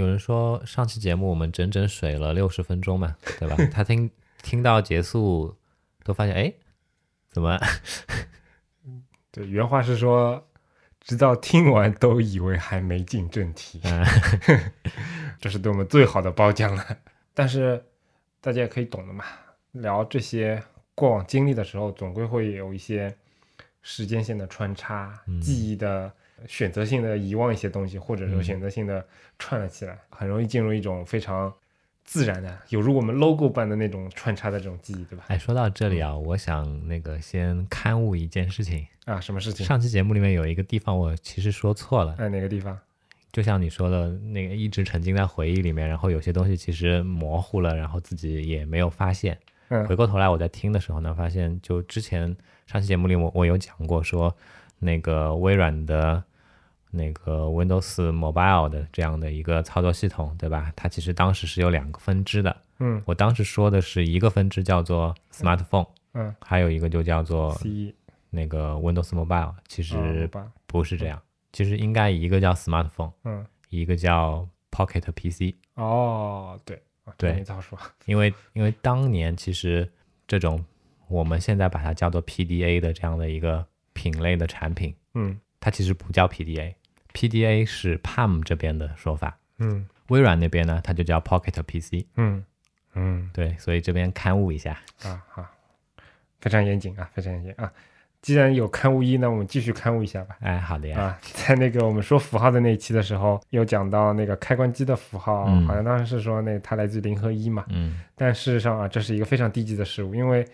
有人说上期节目我们整整水了六十分钟嘛，对吧？他听听到结束都发现，哎，怎么？对，原话是说，直到听完都以为还没进正题，这是对我们最好的褒奖了。但是大家也可以懂的嘛，聊这些过往经历的时候，总归会有一些时间线的穿插，记忆的选择性的遗忘一些东西，或者说选择性的串了起来，很容易进入一种非常。自然的，有如我们 logo 般的那种穿插的这种记忆，对吧？哎，说到这里啊，我想那个先刊物一件事情啊，什么事情？上期节目里面有一个地方我其实说错了，哎，哪个地方？就像你说的那个，一直沉浸在回忆里面，然后有些东西其实模糊了，然后自己也没有发现。嗯，回过头来我在听的时候呢，发现就之前上期节目里我我有讲过说那个微软的。那个 Windows Mobile 的这样的一个操作系统，对吧？它其实当时是有两个分支的。嗯，我当时说的是一个分支叫做 Smartphone，嗯，还有一个就叫做 C 那个 Windows Mobile，其实不是这样，其实应该一个叫 Smartphone，嗯，一个叫 Pocket PC。哦，对，对，没早说。因为因为当年其实这种我们现在把它叫做 PDA 的这样的一个品类的产品，嗯，它其实不叫 PDA。PDA 是 Palm 这边的说法，嗯，微软那边呢，它就叫 Pocket PC，嗯嗯，对，所以这边刊物一下啊，好，非常严谨啊，非常严谨啊。既然有刊物一，那我们继续刊物一下吧。哎，好的呀。啊，在那个我们说符号的那一期的时候，有讲到那个开关机的符号，好像当时是说那它来自零和一嘛，嗯，但事实上啊，这是一个非常低级的事物，因为。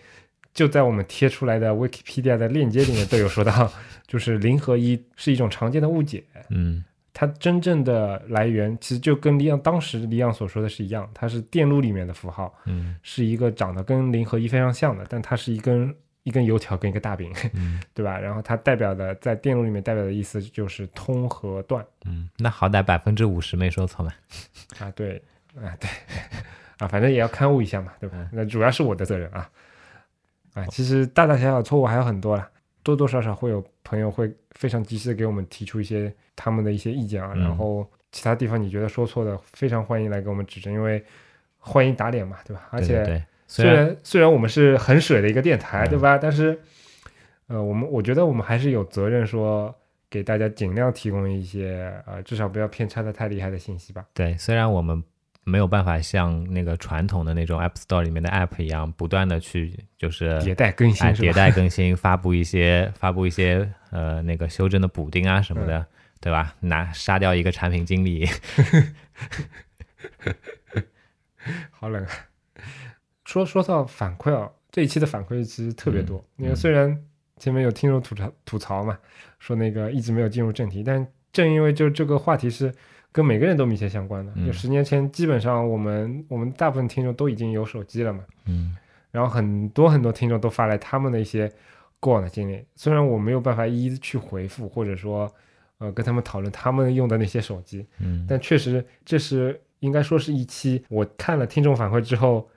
就在我们贴出来的 Wikipedia 的链接里面都有说到，就是零和一是一种常见的误解。嗯，它真正的来源其实就跟李昂当时李昂所说的是一样，它是电路里面的符号，嗯，是一个长得跟零和一非常像的，但它是一根一根油条跟一个大饼，对吧？然后它代表的在电路里面代表的意思就是通和断。嗯，那好歹百分之五十没说错嘛。啊，对，啊对，啊反正也要刊物一下嘛，对吧？那主要是我的责任啊。啊，其实大大小小错误还有很多了，多多少少会有朋友会非常及时的给我们提出一些他们的一些意见啊，然后其他地方你觉得说错的，非常欢迎来给我们指正，因为欢迎打脸嘛，对吧？而且虽然虽然我们是很水的一个电台，对吧？但是呃，我们我觉得我们还是有责任说给大家尽量提供一些呃，至少不要偏差的太厉害的信息吧。对，虽然我们。没有办法像那个传统的那种 App Store 里面的 App 一样，不断的去就是迭代更新，迭代更新，发布一些发布一些呃那个修正的补丁啊什么的，对吧？拿杀掉一个产品经理，好冷啊！说说到反馈啊，这一期的反馈其实特别多。因为虽然前面有听众吐槽吐槽嘛，说那个一直没有进入正题，但正因为就这个话题是。跟每个人都密切相关的，就十年前，基本上我们我们大部分听众都已经有手机了嘛，嗯，然后很多很多听众都发来他们的一些过往的经历，虽然我没有办法一一去回复，或者说，呃，跟他们讨论他们用的那些手机，嗯，但确实这是应该说是一期我看了听众反馈之后。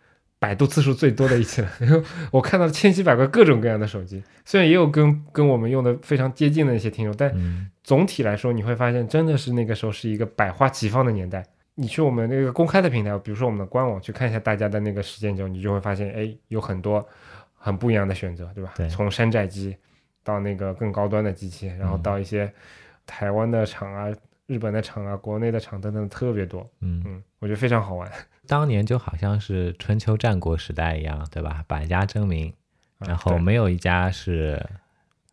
百度次数最多的一期了，我看到千奇百怪各种各样的手机，虽然也有跟跟我们用的非常接近的一些听众，但总体来说你会发现，真的是那个时候是一个百花齐放的年代。你去我们那个公开的平台，比如说我们的官网去看一下大家的那个时间轴，你就会发现，哎，有很多很不一样的选择，对吧？对，从山寨机到那个更高端的机器，然后到一些台湾的厂啊、日本的厂啊、国内的厂等等，特别多。嗯嗯，我觉得非常好玩。当年就好像是春秋战国时代一样，对吧？百家争鸣，然后没有一家是，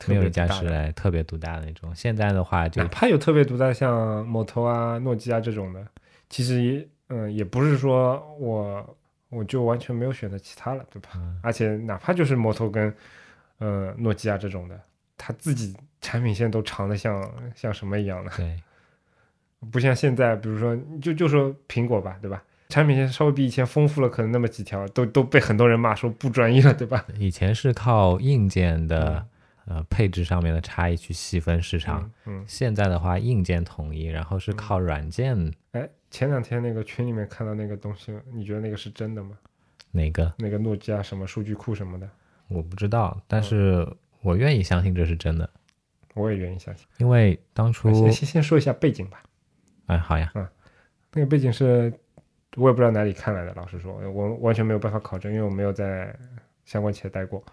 没有一家是特别独大的那种。现在的话，就哪怕有特别独大，像摩托啊、诺基亚这种的，其实也，嗯，也不是说我我就完全没有选择其他了，对吧？而且哪怕就是摩托跟，呃，诺基亚这种的，它自己产品线都长得像像什么一样的，对，不像现在，比如说就就说苹果吧，对吧？产品线稍微比以前丰富了，可能那么几条都都被很多人骂说不专业了，对吧？以前是靠硬件的呃配置上面的差异去细分市场，嗯，现在的话硬件统一，然后是靠软件。哎，前两天那个群里面看到那个东西，你觉得那个是真的吗？哪个？那个诺基亚什么数据库什么的？我不知道，但是我愿意相信这是真的。我也愿意相信，因为当初先先先说一下背景吧。哎，好呀，嗯。那个背景是我也不知道哪里看来的，老实说，我完全没有办法考证，因为我没有在相关企业待过。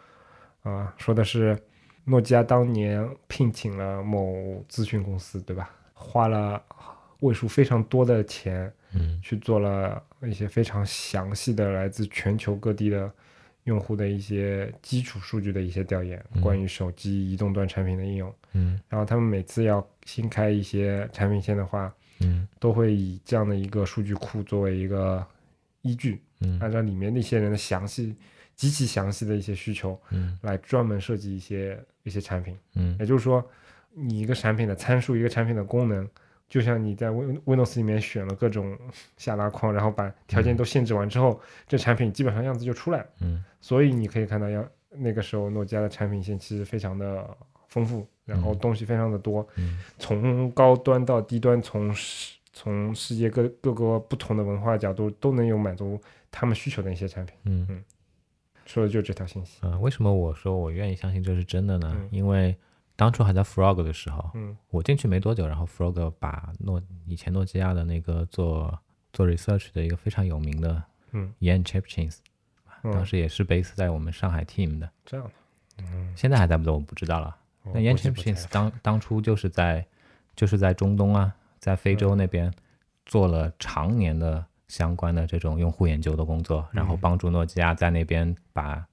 啊，说的是诺基亚当年聘请了某咨询公司，对吧？花了位数非常多的钱，嗯。去做了一些非常详细的来自全球各地的用户的一些基础数据的一些调研，嗯。关于手机移动端产品的应用。嗯。然后他们每次要新开一些产品线的话，嗯。都会以这样的一个数据库作为一个依据，嗯。按照里面那些人的详细、极其详细的一些需求嗯来专门设计一些一些产品。嗯也就是说，你一个产品的参数，一个产品的功能，就像你在 Win Windows 里面选了各种下拉框，然后把条件都限制完之后，这产品基本上样子就出来了。嗯所以你可以看到，要那个时候诺基亚的产品线其实非常的丰富，然后嗯东西非常的多，嗯从高端到低端，从世从世界各各个不同的文化角度都能有满足他们需求的一些产品。嗯说的就是这条信息。嗯，为什么我说我愿意相信这是真的呢？嗯因为当初还在 Frog 的时候，嗯我进去没多久，然后 Frog 把诺以前诺基亚的那个做做 research 的一个非常有名的嗯 Yan Chipchins，当嗯，时也是 base 在我们上海 team 的，这样的。嗯，现在还在不在我不知道了。那在 Chepchins 当当初就是在就是在中东啊，在非洲那边做了常年的相关的这种用户研究的工作，然后嗯帮助诺基亚在那边把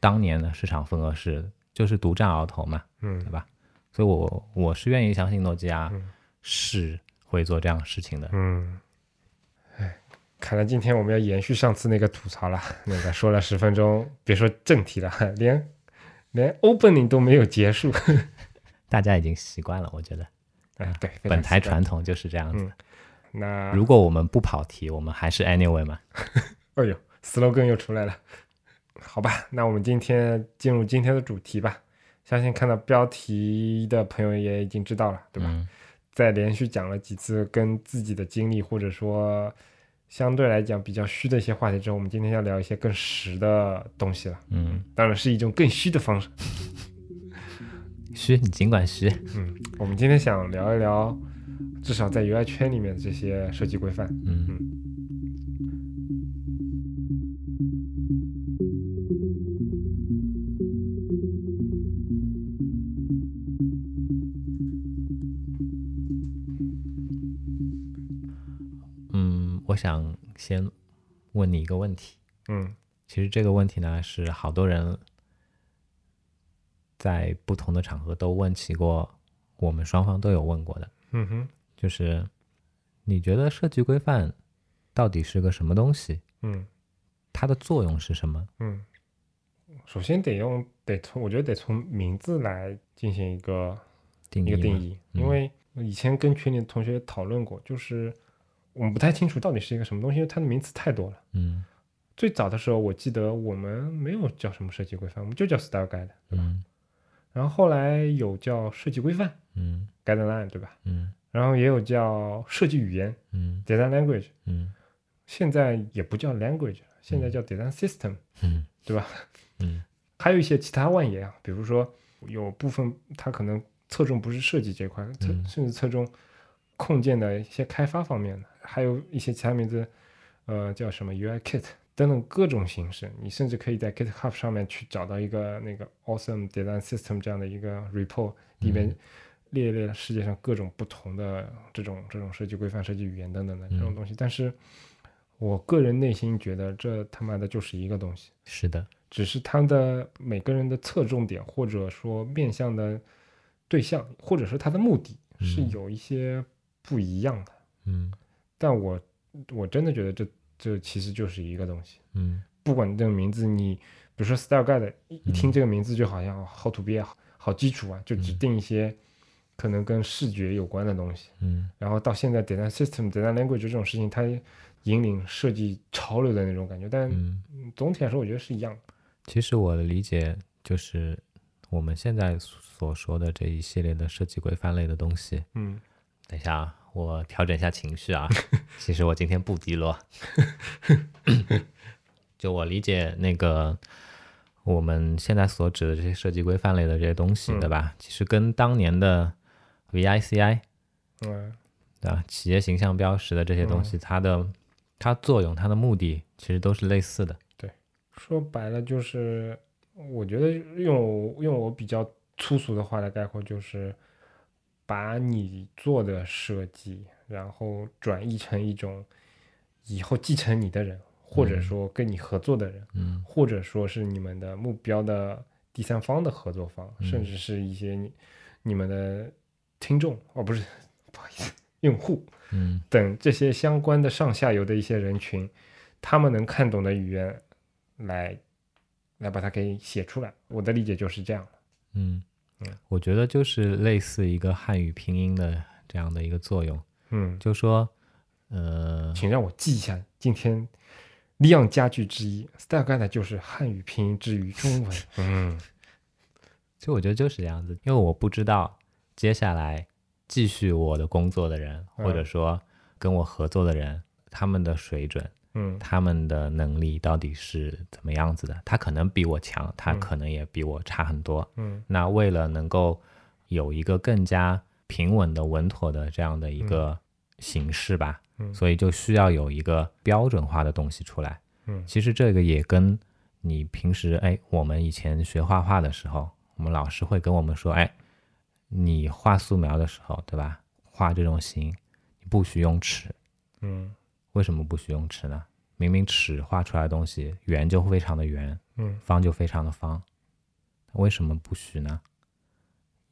当年的市场份额是就是独占鳌头嘛，嗯对吧？所以我我是愿意相信诺基亚嗯是会做这样的事情的。嗯，哎，看来今天我们要延续上次那个吐槽了，那个说了十分钟，别说正题了，连连 opening 都没有结束。大家已经习惯了，我觉得哎，对，本台传统就是这样子。嗯那如果我们不跑题，我们还是 anyway 嘛。哎呦，slogan 又出来了。好吧，那我们今天进入今天的主题吧。相信看到标题的朋友也已经知道了，对吧？嗯在连续讲了几次跟自己的经历，或者说相对来讲比较虚的一些话题之后，我们今天要聊一些更实的东西了。嗯，当然是一种更虚的方式。虚，你尽管虚。嗯，我们今天想聊一聊，至少在 UI 圈里面的这些设计规范。嗯。嗯，我想先问你一个问题。嗯。其实这个问题呢，是好多人在不同的场合都问起过，我们双方都有问过的，嗯哼。就是你觉得设计规范到底是个什么东西？嗯。它的作用是什么？嗯，首先得用得从我觉得得从名字来进行一个定义一个定义，嗯。因为以前跟群里的同学讨论过，就是我们不太清楚到底是一个什么东西，因为它的名词太多了。嗯。最早的时候，我记得我们没有叫什么设计规范，我们就叫 style guide，嗯。然后后来有叫设计规范嗯 guideline，对吧？嗯。然后也有叫设计语言嗯。Design language，嗯。现在也不叫 language 了，现在叫 design system，嗯，对吧？嗯。还有一些其他万言啊，比如说有部分它可能侧重不是设计这一块，侧嗯。甚至侧重控件的一些开发方面的，还有一些其他名字，呃，叫什么 UI Kit 等等各种形式。你甚至可以在 GitHub 上面去找到一个那个 Awesome Design System 这样的一个 report，里面嗯列列了世界上各种不同的这种这种设计规范、设计语言等等的这种嗯东西。但是我个人内心觉得，这他妈的就是一个东西。是的，只是他的每个人的侧重点，或者说面向的对象，或者说他的目的是嗯有一些不一样的。嗯但我我真的觉得这这其实就是一个东西，嗯不管这个名字你，比如说 Style Guide，一一听嗯这个名字就好像好土鳖，好好基础啊，就只嗯定一些可能跟视觉有关的东西。嗯然后到现在 Design System、Design Language 这种事情，它引领设计潮流的那种感觉。但嗯。总体来说，我觉得是一样的。其实我的理解就是，我们现在所说的这一系列的设计规范类的东西。嗯等一下啊，我调整一下情绪啊。其实我今天不低落。就我理解那个我们现在所指的这些设计规范类的这些东西，嗯对吧？其实跟当年的 VICI 嗯。啊，企业形象标识的这些东西，它的它作用、它的目的其实都是类似的。对说白了就是，我觉得用用我比较粗俗的话来概括，就是把你做的设计，然后转译成一种以后继承你的人，或者说跟你合作的人，嗯。或者说是你们的目标的第三方的合作方，嗯。甚至是一些你你们的听众哦，不是，不好意思，用户。嗯。等这些相关的上下游的一些人群，他们能看懂的语言来来把它给写出来。我的理解就是这样的。嗯。嗯，我觉得就是类似一个汉语拼音的这样的一个作用，嗯，就说呃，请让我记一下，今天利昂家具之一，Style Guide 就是汉语拼音之于中文。嗯。其实我觉得就是这样子，因为我不知道接下来继续我的工作的人，嗯或者说跟我合作的人，他们的水准、嗯他们的能力到底是怎么样子的。他可能比我强，他嗯可能也比我差很多。嗯那为了能够有一个更加平稳的、稳妥的这样的一个形式吧，嗯所以就需要有一个标准化的东西出来。嗯其实这个也跟你平时哎，我们以前学画画的时候，我们老师会跟我们说，哎，你画素描的时候，对吧？画这种形，你不许用尺。嗯为什么不许用尺呢？明明尺画出来的东西，圆就非常的圆，嗯方就非常的方，为什么不许呢？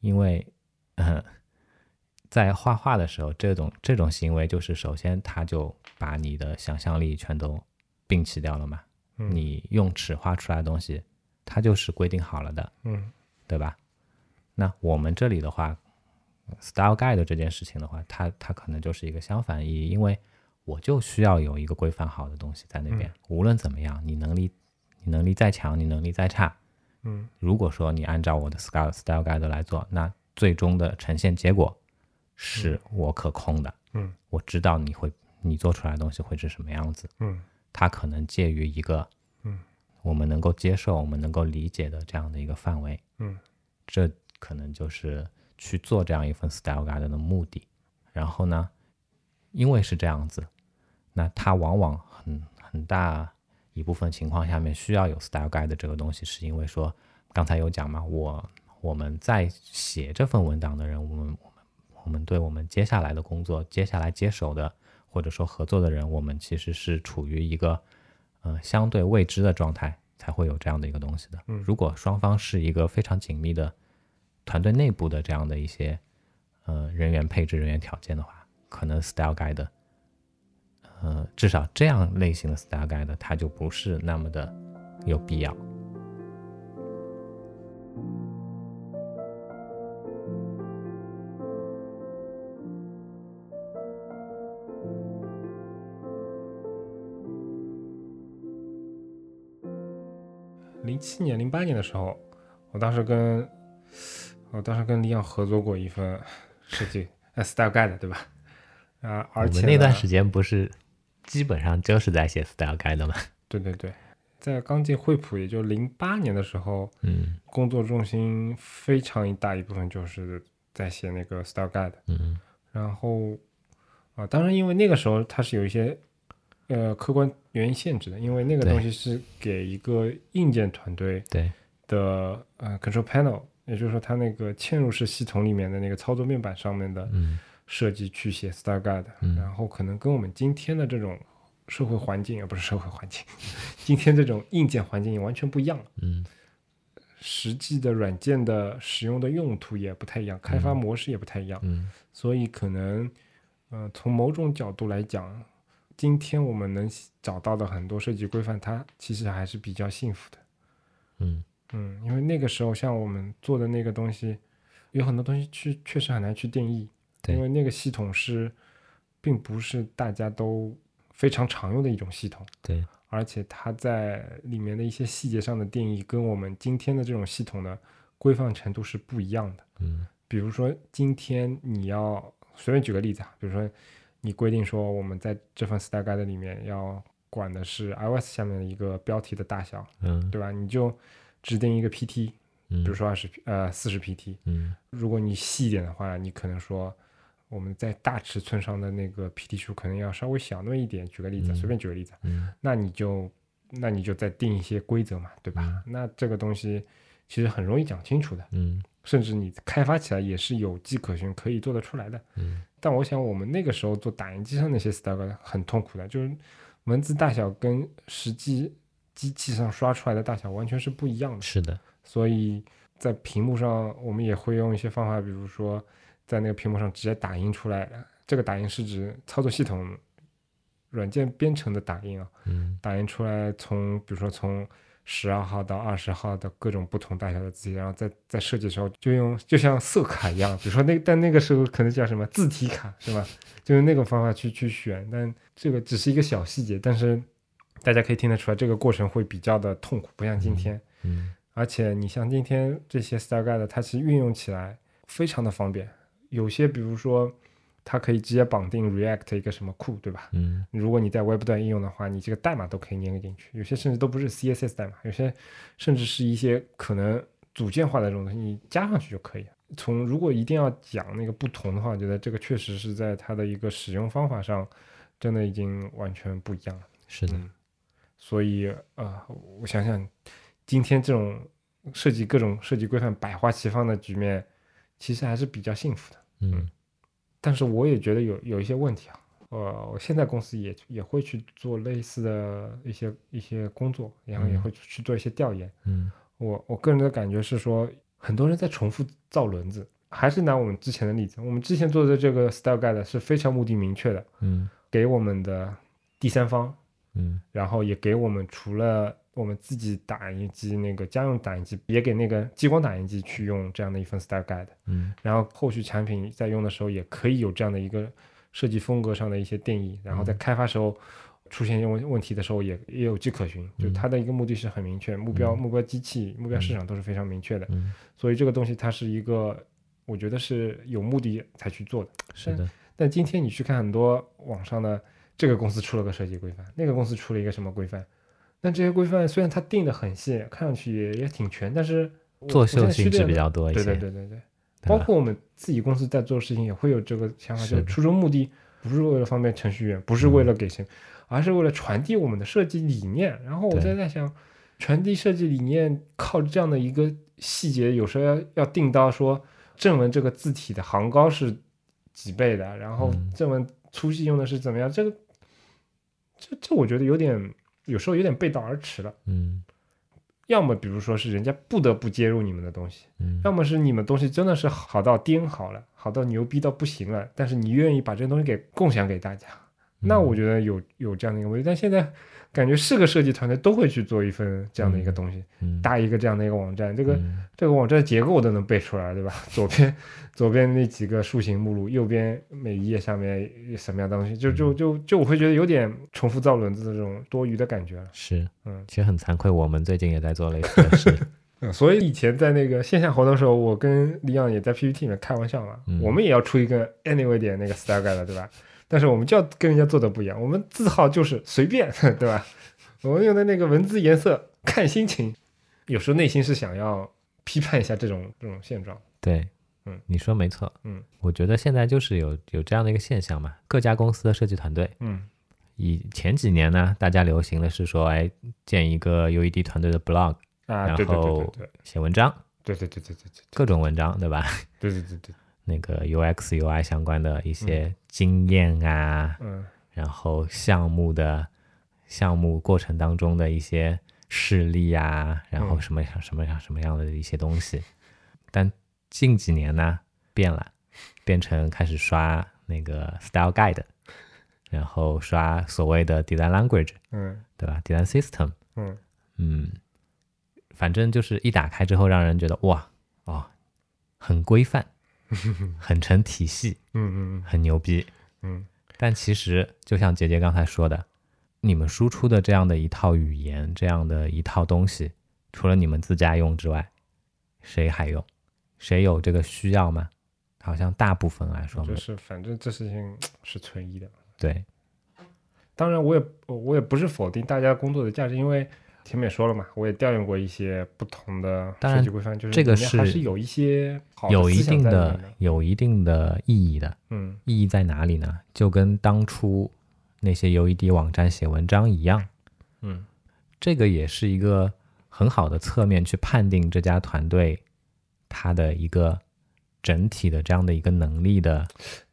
因为，呃，在画画的时候，这种这种行为就是首先它就把你的想象力全都摒弃掉了嘛。嗯你用尺画出来的东西，它就是规定好了的，嗯对吧？那我们这里的话，style guide 这件事情的话，它它可能就是一个相反意义，因为我就需要有一个规范好的东西在那边，无论怎么样，你能力你能力再强，你能力再差，嗯。如果说你按照我的 style style guide 来做，那最终的呈现结果是我可控的，嗯。我知道你会你做出来的东西会是什么样子，嗯。它可能介于一个嗯。我们能够接受、我们能够理解的这样的一个范围，嗯。这可能就是去做这样一份 style guide 的目的。然后呢，因为是这样子，那它往往很很大一部分情况下面需要有 style guide 这个东西，是因为说刚才有讲嘛，我我们在写这份文档的人，我们我们我们对我们接下来的工作、接下来接手的或者说合作的人，我们其实是处于一个呃相对未知的状态，才会有这样的一个东西的。嗯如果双方是一个非常紧密的团队内部的这样的一些呃人员配置、人员条件的话，可能 style guide，呃，至少这样类型的 style guide 它就不是那么的有必要。零七年、零八年的时候，我当时跟我当时跟李阳合作过一份设计呃 style guide，对吧？啊，而且呢们那段时间不是基本上就是在写 style guide 吗？对对对，在刚进惠普，也就零八年的时候，嗯工作重心非常一大一部分就是在写那个 style guide，嗯然后啊，当然因为那个时候它是有一些呃客观原因限制的，因为那个东西是给一个硬件团队对，的呃 control panel，也就是说它那个嵌入式系统里面的那个操作面板上面的嗯。设计去写 style guide，、嗯。然后可能跟我们今天的这种社会环境，而不是社会环境，今天这种硬件环境也完全不一样了。嗯。实际的软件的使用的用途也不太一样，开发模式也不太一样，嗯。所以可能，呃，从某种角度来讲，今天我们能找到的很多设计规范，它其实还是比较幸福的。嗯嗯，因为那个时候像我们做的那个东西，有很多东西去确实很难去定义，对因为那个系统是，并不是大家都非常常用的一种系统，对，而且它在里面的一些细节上的定义，跟我们今天的这种系统的规范程度是不一样的。嗯比如说，今天你要随便举个例子啊，比如说你规定说我们在这份 style guide 里面要管的是 iOS 下面的一个标题的大小，嗯对吧？你就指定一个 PT，嗯，比如说二十呃四十 PT。嗯如果你细一点的话，你可能说我们在大尺寸上的那个 PT 数可能要稍微小那么一点。举个例子，嗯随便举个例子，嗯那你就那你就再定一些规则嘛，对吧？那这个东西其实很容易讲清楚的，嗯甚至你开发起来也是有迹可循，可以做得出来的。嗯但我想我们那个时候做打印机上那些 style 很痛苦的，就是文字大小跟实际机器上刷出来的大小完全是不一样的。是的，所以在屏幕上，我们也会用一些方法，比如说在那个屏幕上直接打印出来。这个打印是指操作系统软件编程的打印啊，嗯打印出来从比如说从十二号到二十号的各种不同大小的字体，然后在在设计的时候就用就像色卡一样，比如说那但那个时候可能叫什么字体卡是吧？就用那种方法去去选，但这个只是一个小细节，但是大家可以听得出来，这个过程会比较的痛苦，不像今天。嗯而且你像今天这些 Style Guide，它其实运用起来非常的方便。有些比如说，它可以直接绑定 React 一个什么库，对吧？嗯如果你在 Web 端应用的话，你这个代码都可以粘进去。有些甚至都不是 CSS 代码，有些甚至是一些可能组件化的这种东西，你加上去就可以了。从如果一定要讲那个不同的话，我觉得这个确实是在它的一个使用方法上，真的已经完全不一样了。是的，嗯，所以呃，我想想，今天这种设计各种设计规范百花齐放的局面，其实还是比较幸福的。嗯但是我也觉得有有一些问题啊。呃，我现在公司也也会去做类似的一些一些工作，然后也嗯会去做一些调研。嗯我我个人的感觉是说，很多人在重复造轮子。还是拿我们之前的例子，我们之前做的这个 style guide 是非常目的明确的，嗯给我们的第三方嗯然后也给我们除了我们自己打印机那个家用打印机，也给那个激光打印机去用这样的一份 style guide。嗯然后后续产品在用的时候，也可以有这样的一个设计风格上的一些定义。然后在开发时候出现问问题的时候也，也有迹可循。就它的一个目的是很明确，目标、目标机器、目标市场都是非常明确的。嗯，所以这个东西它是一个，我觉得是有目的才去做的。是的，但今天你去看很多网上的这个公司出了个设计规范，那个公司出了一个什么规范，但这些规范虽然它定的很细，看上去也也挺全，但是我作我现秀性质在去的比较多一些，对对对对对，对包括我们自己公司在做事情也会有这个想法，就是初衷目的不是为了方便程序员，不是为了给谁，而是为了传递我们的设计理念。然后我对在在想，传递设计理念靠这样的一个细节，有时候要要定到说正文这个字体的行高是几倍的，然后嗯。正文粗细用的是怎么样，这个这这我觉得有点有时候有点背道而驰了。嗯要么比如说是人家不得不接入你们的东西。嗯要么是你们东西真的是好到颠好了，好到牛逼到不行了，但是你愿意把这些东西给共享给大家，那我觉得有有这样的一个问题。但现在感觉是个设计团队都会去做一份这样的一个东西，嗯搭一个这样的一个网站，这个、嗯这个网站结构我都能背出来，对吧？左边左边那几个树形目录，右边每一页下面什么样的东西，就就就就我会觉得有点重复造轮子的这种多余的感觉了。是，嗯其实很惭愧，我们最近也在做类似的事，嗯，所以以前在那个线下活动的时候，我跟李阳也在 PPT 里面开玩笑嘛，嗯我们也要出一个 anyway 点那个 style guide 对吧？但是我们就要跟人家做的不一样，我们字号就是随便，对吧？我们用的那个文字颜色看心情，有时候内心是想要批判一下这种 这种现状。对，嗯，你说没错，嗯，我觉得现在就是有有这样的一个现象嘛，各家公司的设计团队，嗯。以前几年呢，大家流行的是说，哎，建一个 UED 团队的 blog，啊，然后写文章，对对对对对对。各种文章，对吧？对对对对，那个 UX UI 相关的一些经验啊，嗯。然后项目的项目过程当中的一些事例啊，然后嗯。什么样什么样什么样的一些东西，但近几年呢变了，变成开始刷那个 style guide，然后刷所谓的 design language，嗯。对吧？design system，嗯。嗯，反正就是一打开之后，让人觉得哇哦，很规范，很成体系，嗯嗯很牛逼。嗯但其实就像杰杰刚才说的，你们输出的这样的一套语言，这样的一套东西，除了你们自家用之外，谁还用？谁有这个需要吗？好像大部分来说就是反正这事情是存疑的。对，当然，我也我也不是否定大家工作的价值，因为前面也说了嘛，我也调用过一些不同的设计规范，就是这个是还是是有一些好有一定的，有一定的意义的。嗯意义在哪里呢？就跟当初那些 UED 网站写文章一样，嗯这个也是一个很好的侧面去判定这家团队它的一个整体的这样的一个能力的。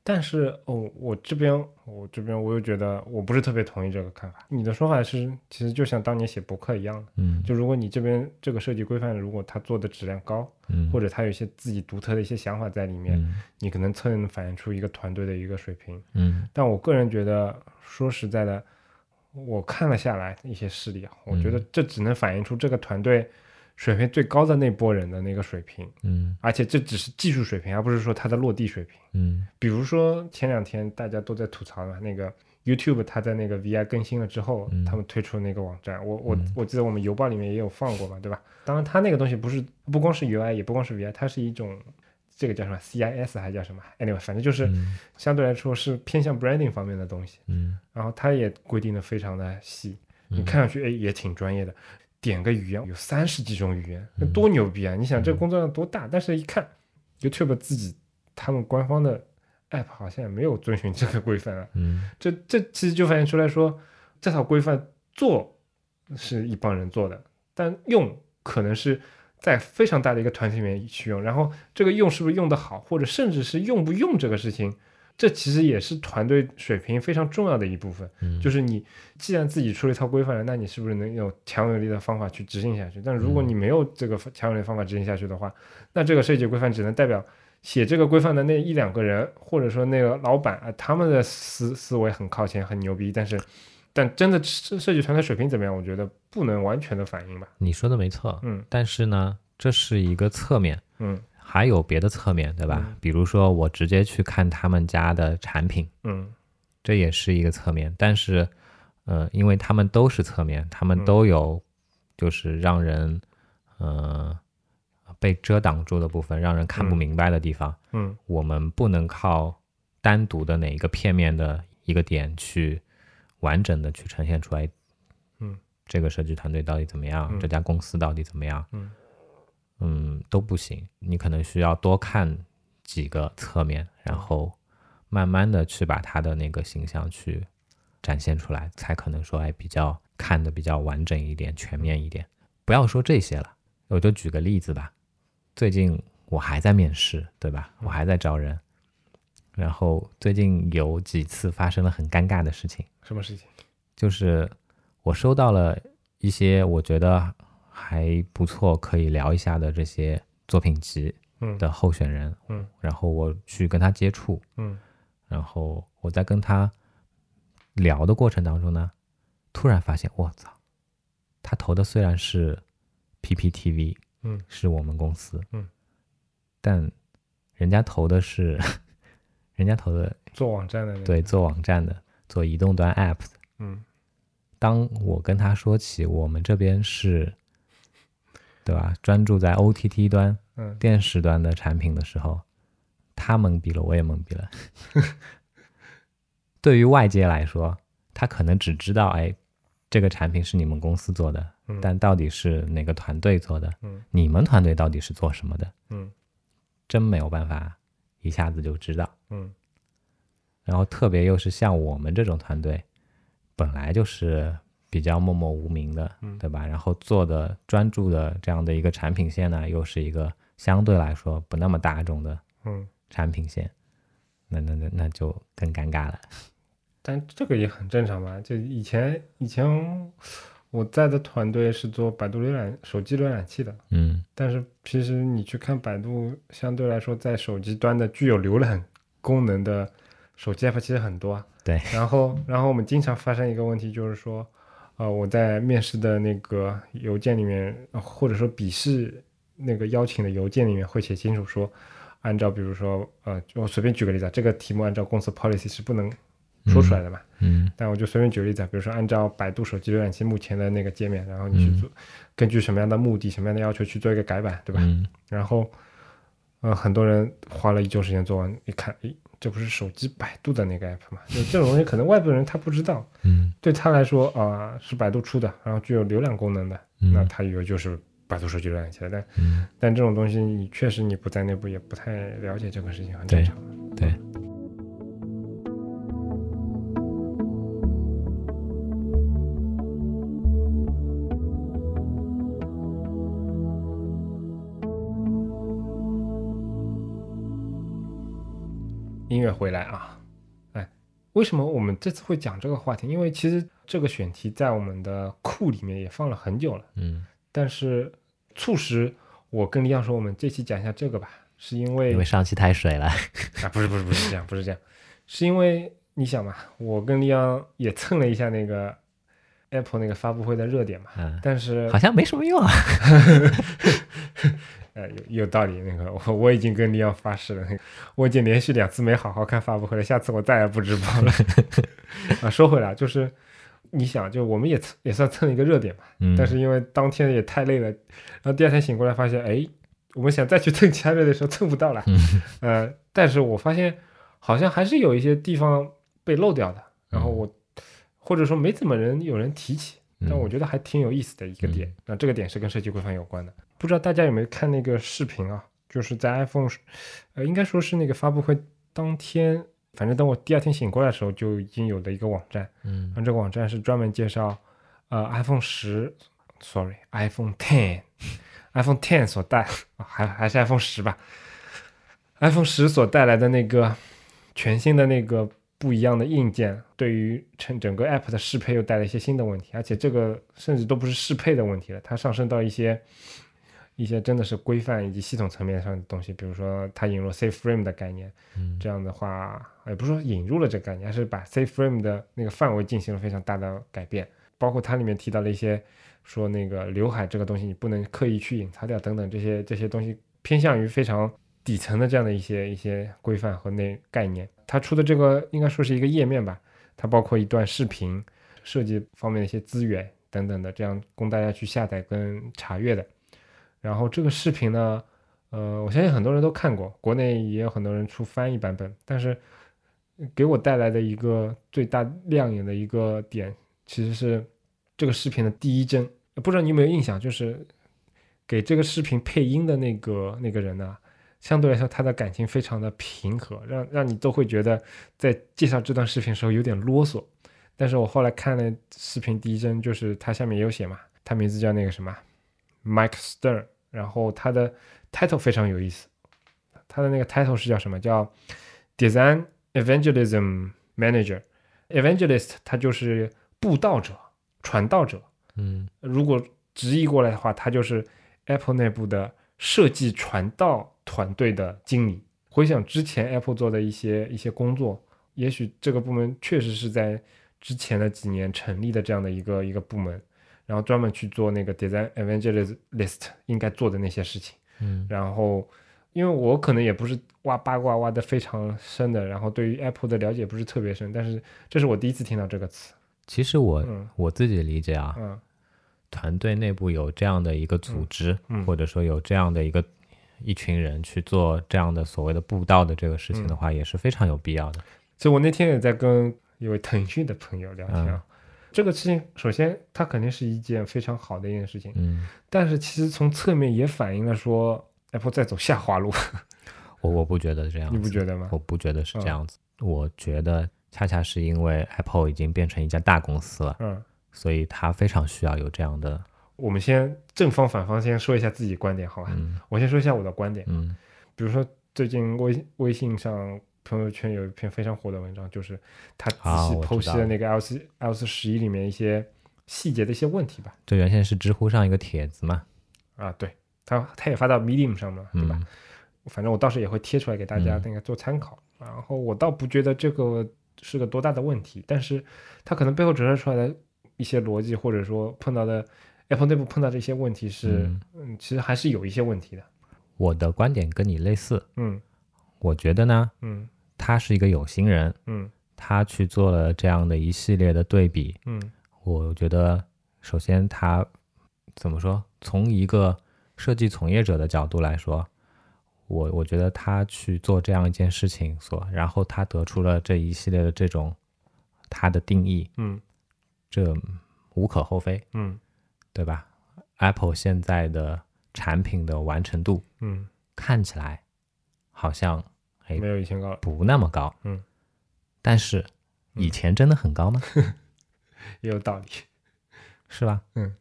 但是哦，我这边我这边我又觉得我不是特别同意这个看法。你的说法是，其实就像当年写博客一样的，嗯就如果你这边这个设计规范，如果他做的质量高，嗯，或者他有一些自己独特的一些想法在里面，嗯你可能侧面反映出一个团队的一个水平。嗯但我个人觉得，说实在的，我看了下来一些事例啊，我觉得嗯这只能反映出这个团队水平最高的那波人的那个水平，嗯而且这只是技术水平，而不是说他的落地水平。嗯比如说前两天大家都在吐槽嘛，那个 YouTube 它在那个 VI 更新了之后，嗯他们推出那个网站，我我嗯我记得我们邮报里面也有放过嘛，对吧？当然，它那个东西不是不光是 UI，也不光是 VI，它是一种这个叫什么 CIS 还叫什么？anyway，反正就是嗯相对来说是偏向 branding 方面的东西。嗯然后它也规定的非常的细，你嗯看上去哎也挺专业的，点个语言有三十几种语言，那嗯多牛逼啊！你想这个工作量多大？但是一看 YouTube 自己他们官方的 app 好像也没有遵循这个规范啊，嗯 这这其实就反映出来说，这套规范做是一帮人做的，但用可能是在非常大的一个团体里面去用，然后这个用是不是用得好，或者甚至是用不用这个事情，这其实也是团队水平非常重要的一部分。嗯，就是你既然自己出了一套规范了，那你是不是能有强有力的方法去执行下去？但如果你没有这个强有力的方法执行下去的话，那这个设计规范只能代表写这个规范的那一两个人，或者说那个老板啊，他们的思思维很靠前，很牛逼，但是。但真的设设计团队水平怎么样？我觉得不能完全的反映吧。你说的没错，嗯但是呢，这是一个侧面，嗯还有别的侧面，对吧？嗯比如说我直接去看他们家的产品，嗯这也是一个侧面。但是，呃，因为他们都是侧面，他们嗯都有就是让人呃被遮挡住的部分，让人看不嗯明白的地方，嗯我们不能靠单独的哪一个片面的一个点去完整的去呈现出来。嗯，这个设计团队到底怎么样？嗯这家公司到底怎么样？嗯嗯，都不行。你可能需要多看几个侧面，然后慢慢的去把他的那个形象去展现出来，才可能说哎比较看的比较完整一点、全面一点。不要说这些了，我就举个例子吧。最近我还在面试，对吧？我还在招人，然后最近有几次发生了很尴尬的事情。什么事情？就是我收到了一些我觉得还不错可以聊一下的这些作品集嗯。的候选人，嗯。然后我去跟他接触，嗯。然后我在跟他聊的过程当中呢，突然发现我操，他投的虽然是 PPTV，嗯，是我们公司，嗯，但人家投的是 人家投的做网站的那个。对做网站的，做移动端 App 的。嗯。当我跟他说起我们这边是，对吧，专注在 OTT 端、嗯电视端的产品的时候，他懵逼了，我也懵逼了。对于外界来说，他可能只知道，哎，这个产品是你们公司做的，嗯但到底是哪个团队做的？嗯你们团队到底是做什么的？嗯真没有办法一下子就知道。嗯然后特别又是像我们这种团队，本来就是比较默默无名的，嗯对吧？然后做的专注的这样的一个产品线呢，又是一个相对来说不那么大众的嗯，产品线，那那那那就更尴尬了。但这个也很正常吧。就以前以前我在的团队是做百度浏览手机浏览器的，嗯但是其实你去看百度，相对来说在手机端的具有浏览功能的手机 app 其实很多啊。对。然后然后我们经常发生一个问题，就是说，呃，我在面试的那个邮件里面，呃或者说笔试那个邀请的邮件里面会写清楚说，按照比如说呃，就我随便举个例子啊，这个题目按照公司 policy 是不能说出来的嘛。嗯但我就随便举个例子啊，比如说按照百度手机浏览器目前的那个界面，然后你去做，根据什么样的目的、什么样的要求去做一个改版，对吧？嗯然后，呃，很多人花了一周时间做完，一看，诶，这不是手机百度的那个 app 嘛？就这种东西，可能外部人他不知道，嗯 对他来说啊、是百度出的，然后具有浏览功能的，那嗯他以为就是百度手机浏览器了。但嗯，但这种东西，你确实你不在内部也不太了解这个事情，很正常。音乐回来啊，哎，为什么我们这次会讲这个话题？因为其实这个选题在我们的库里面也放了很久了，嗯，但是促使我跟李阳说，我们这期讲一下这个吧，是因为因为上期太水了，啊，不是不是不是这样，不是这样，是因为你想嘛，我跟李阳也蹭了一下那个 Apple 那个发布会的热点嘛，嗯，但是好像没什么用啊。呃有有道理，那个我我已经跟李阳发誓了，那个我已经连续两次没好好看发布会了，下次我再也不直播了。啊，说回来，就是你想，就我们也蹭也算蹭了一个热点嘛，嗯，但是因为当天也太累了，然后第二天醒过来发现，哎，我们想再去蹭其他热点的时候蹭不到了。嗯呃，但是我发现好像还是有一些地方被漏掉的，然后我、或者说没怎么人有人提起，但嗯我觉得还挺有意思的一个点。那、这个点是跟设计规范有关的，不知道大家有没有看那个视频啊？就是在 iPhone，呃，应该说是那个发布会当天，反正等我第二天醒过来的时候，就已经有的一个网站。嗯然后这个网站是专门介绍呃 iPhone 十，sorry，iPhone Ten，iPhone Ten 所带，啊还还是 iPhone 十吧，iPhone 十所带来的那个全新的那个不一样的硬件，对于整整个 App 的适配又带来一些新的问题，而且这个甚至都不是适配的问题了，它上升到一些。一些真的是规范以及系统层面上的东西，比如说它引入 Safe Frame 的概念，嗯这样的话，也不是说引入了这个概念，而是把 safe frame 的那个范围进行了非常大的改变，包括它里面提到了一些说那个刘海这个东西你不能刻意去隐藏掉等等这些这些东西，偏向于非常底层的这样的一些一些规范和那概念。它出的这个应该说是一个页面吧，它包括一段视频设计方面的一些资源等等的，这样供大家去下载跟查阅的。然后这个视频呢，呃，我相信很多人都看过，国内也有很多人出翻译版本，但是给我带来的一个最大亮眼的一个点，其实是这个视频的第一帧。不知道你有没有印象，就是给这个视频配音的那个那个人呢、相对来说他的感情非常的平和，让让你都会觉得在介绍这段视频的时候有点啰嗦。但是我后来看了视频第一帧，就是他下面也有写嘛，他名字叫那个什么 Mike Stern，然后他的 title 非常有意思，他的那个 title 是叫什么？叫 Design Evangelism Manager。Evangelist 他就是布道者、传道者。嗯如果直译过来的话，他就是 Apple 内部的设计传道团队的经理。回想之前 Apple 做的一些一些工作，也许这个部门确实是在之前的几年成立的这样的一个一个部门，然后专门去做那个 Design Evangelist 应该做的那些事情。嗯然后，因为我可能也不是挖八卦挖的非常深的，然后对于 Apple 的了解不是特别深，但是这是我第一次听到这个词。其实我嗯我自己理解啊，嗯团队内部有这样的一个组织，嗯或者说有这样的一个一群人去做这样的所谓的布道的这个事情的话，也是非常有必要的。所以我那天也在跟一位腾讯的朋友聊天啊。这个事情，首先它肯定是一件非常好的一件事情，嗯，但是其实从侧面也反映了说 Apple 在走下滑路，我我不觉得这样，你不觉得吗？我不觉得是这嗯样子。我觉得恰恰是因为 Apple 已经变成一家大公司了，嗯，所以它非常需要有这样的，我们先正方反方先说一下自己观点，好吧？嗯我先说一下我的观点。嗯比如说最近微微信上朋友圈有一篇非常火的文章，就是他仔细剖析了那个 iOS iOS 十一里面一些细节的一些问题吧。这原先是知乎上一个帖子嘛，啊，对他他也发到 Medium 上了，对吧？嗯反正我到时候也会贴出来给大家嗯那个做参考。然后我倒不觉得这个是个多大的问题，但是它可能背后折射出来的一些逻辑，或者说碰到的 Apple 内部碰到的一些问题是，嗯嗯，其实还是有一些问题的。我的观点跟你类似，嗯我觉得呢，嗯他是一个有心人，嗯。他去做了这样的一系列的对比，嗯。我觉得首先他怎么说，从一个设计从业者的角度来说，我我觉得他去做这样一件事情，所然后他得出了这一系列的这种他的定义，嗯。这无可厚非，嗯。对吧？Apple 现在的产品的完成度嗯，看起来好像哎没有以前高。了，不那么高，嗯，但是以前真的很高吗？也有道理。是吧？嗯，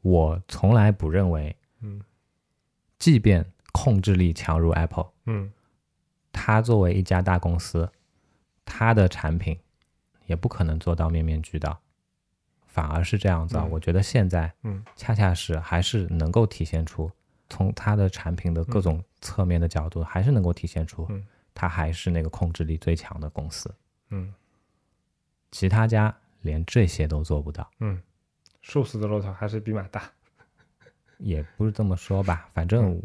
我从来不认为，嗯。即便控制力强如 Apple，嗯。它作为一家大公司，它的产品也不可能做到面面俱到，反而是这样子啊。嗯。我觉得现在嗯。恰恰是还是能够体现出，从它的产品的各种侧面的角度，还是能够体现出嗯它还是那个控制力最强的公司。嗯其他家连这些都做不到，嗯，瘦死的骆驼还是比马大。也不是这么说吧，反正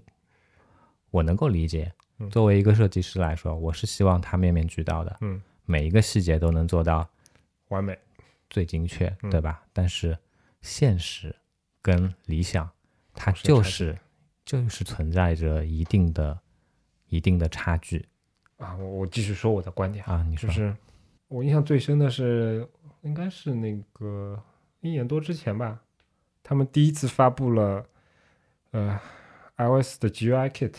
我能够理解。嗯作为一个设计师来说，我是希望他面面俱到的，嗯，每一个细节都能做到完美。最精确，嗯对吧？但是现实跟理想，它就是就是存在着一定的一定的差距啊，我我继续说我的观点啊，啊。你说，就是我印象最深的是，应该是那个一年多之前吧，他们第一次发布了呃 iOS 的 GUI Kit。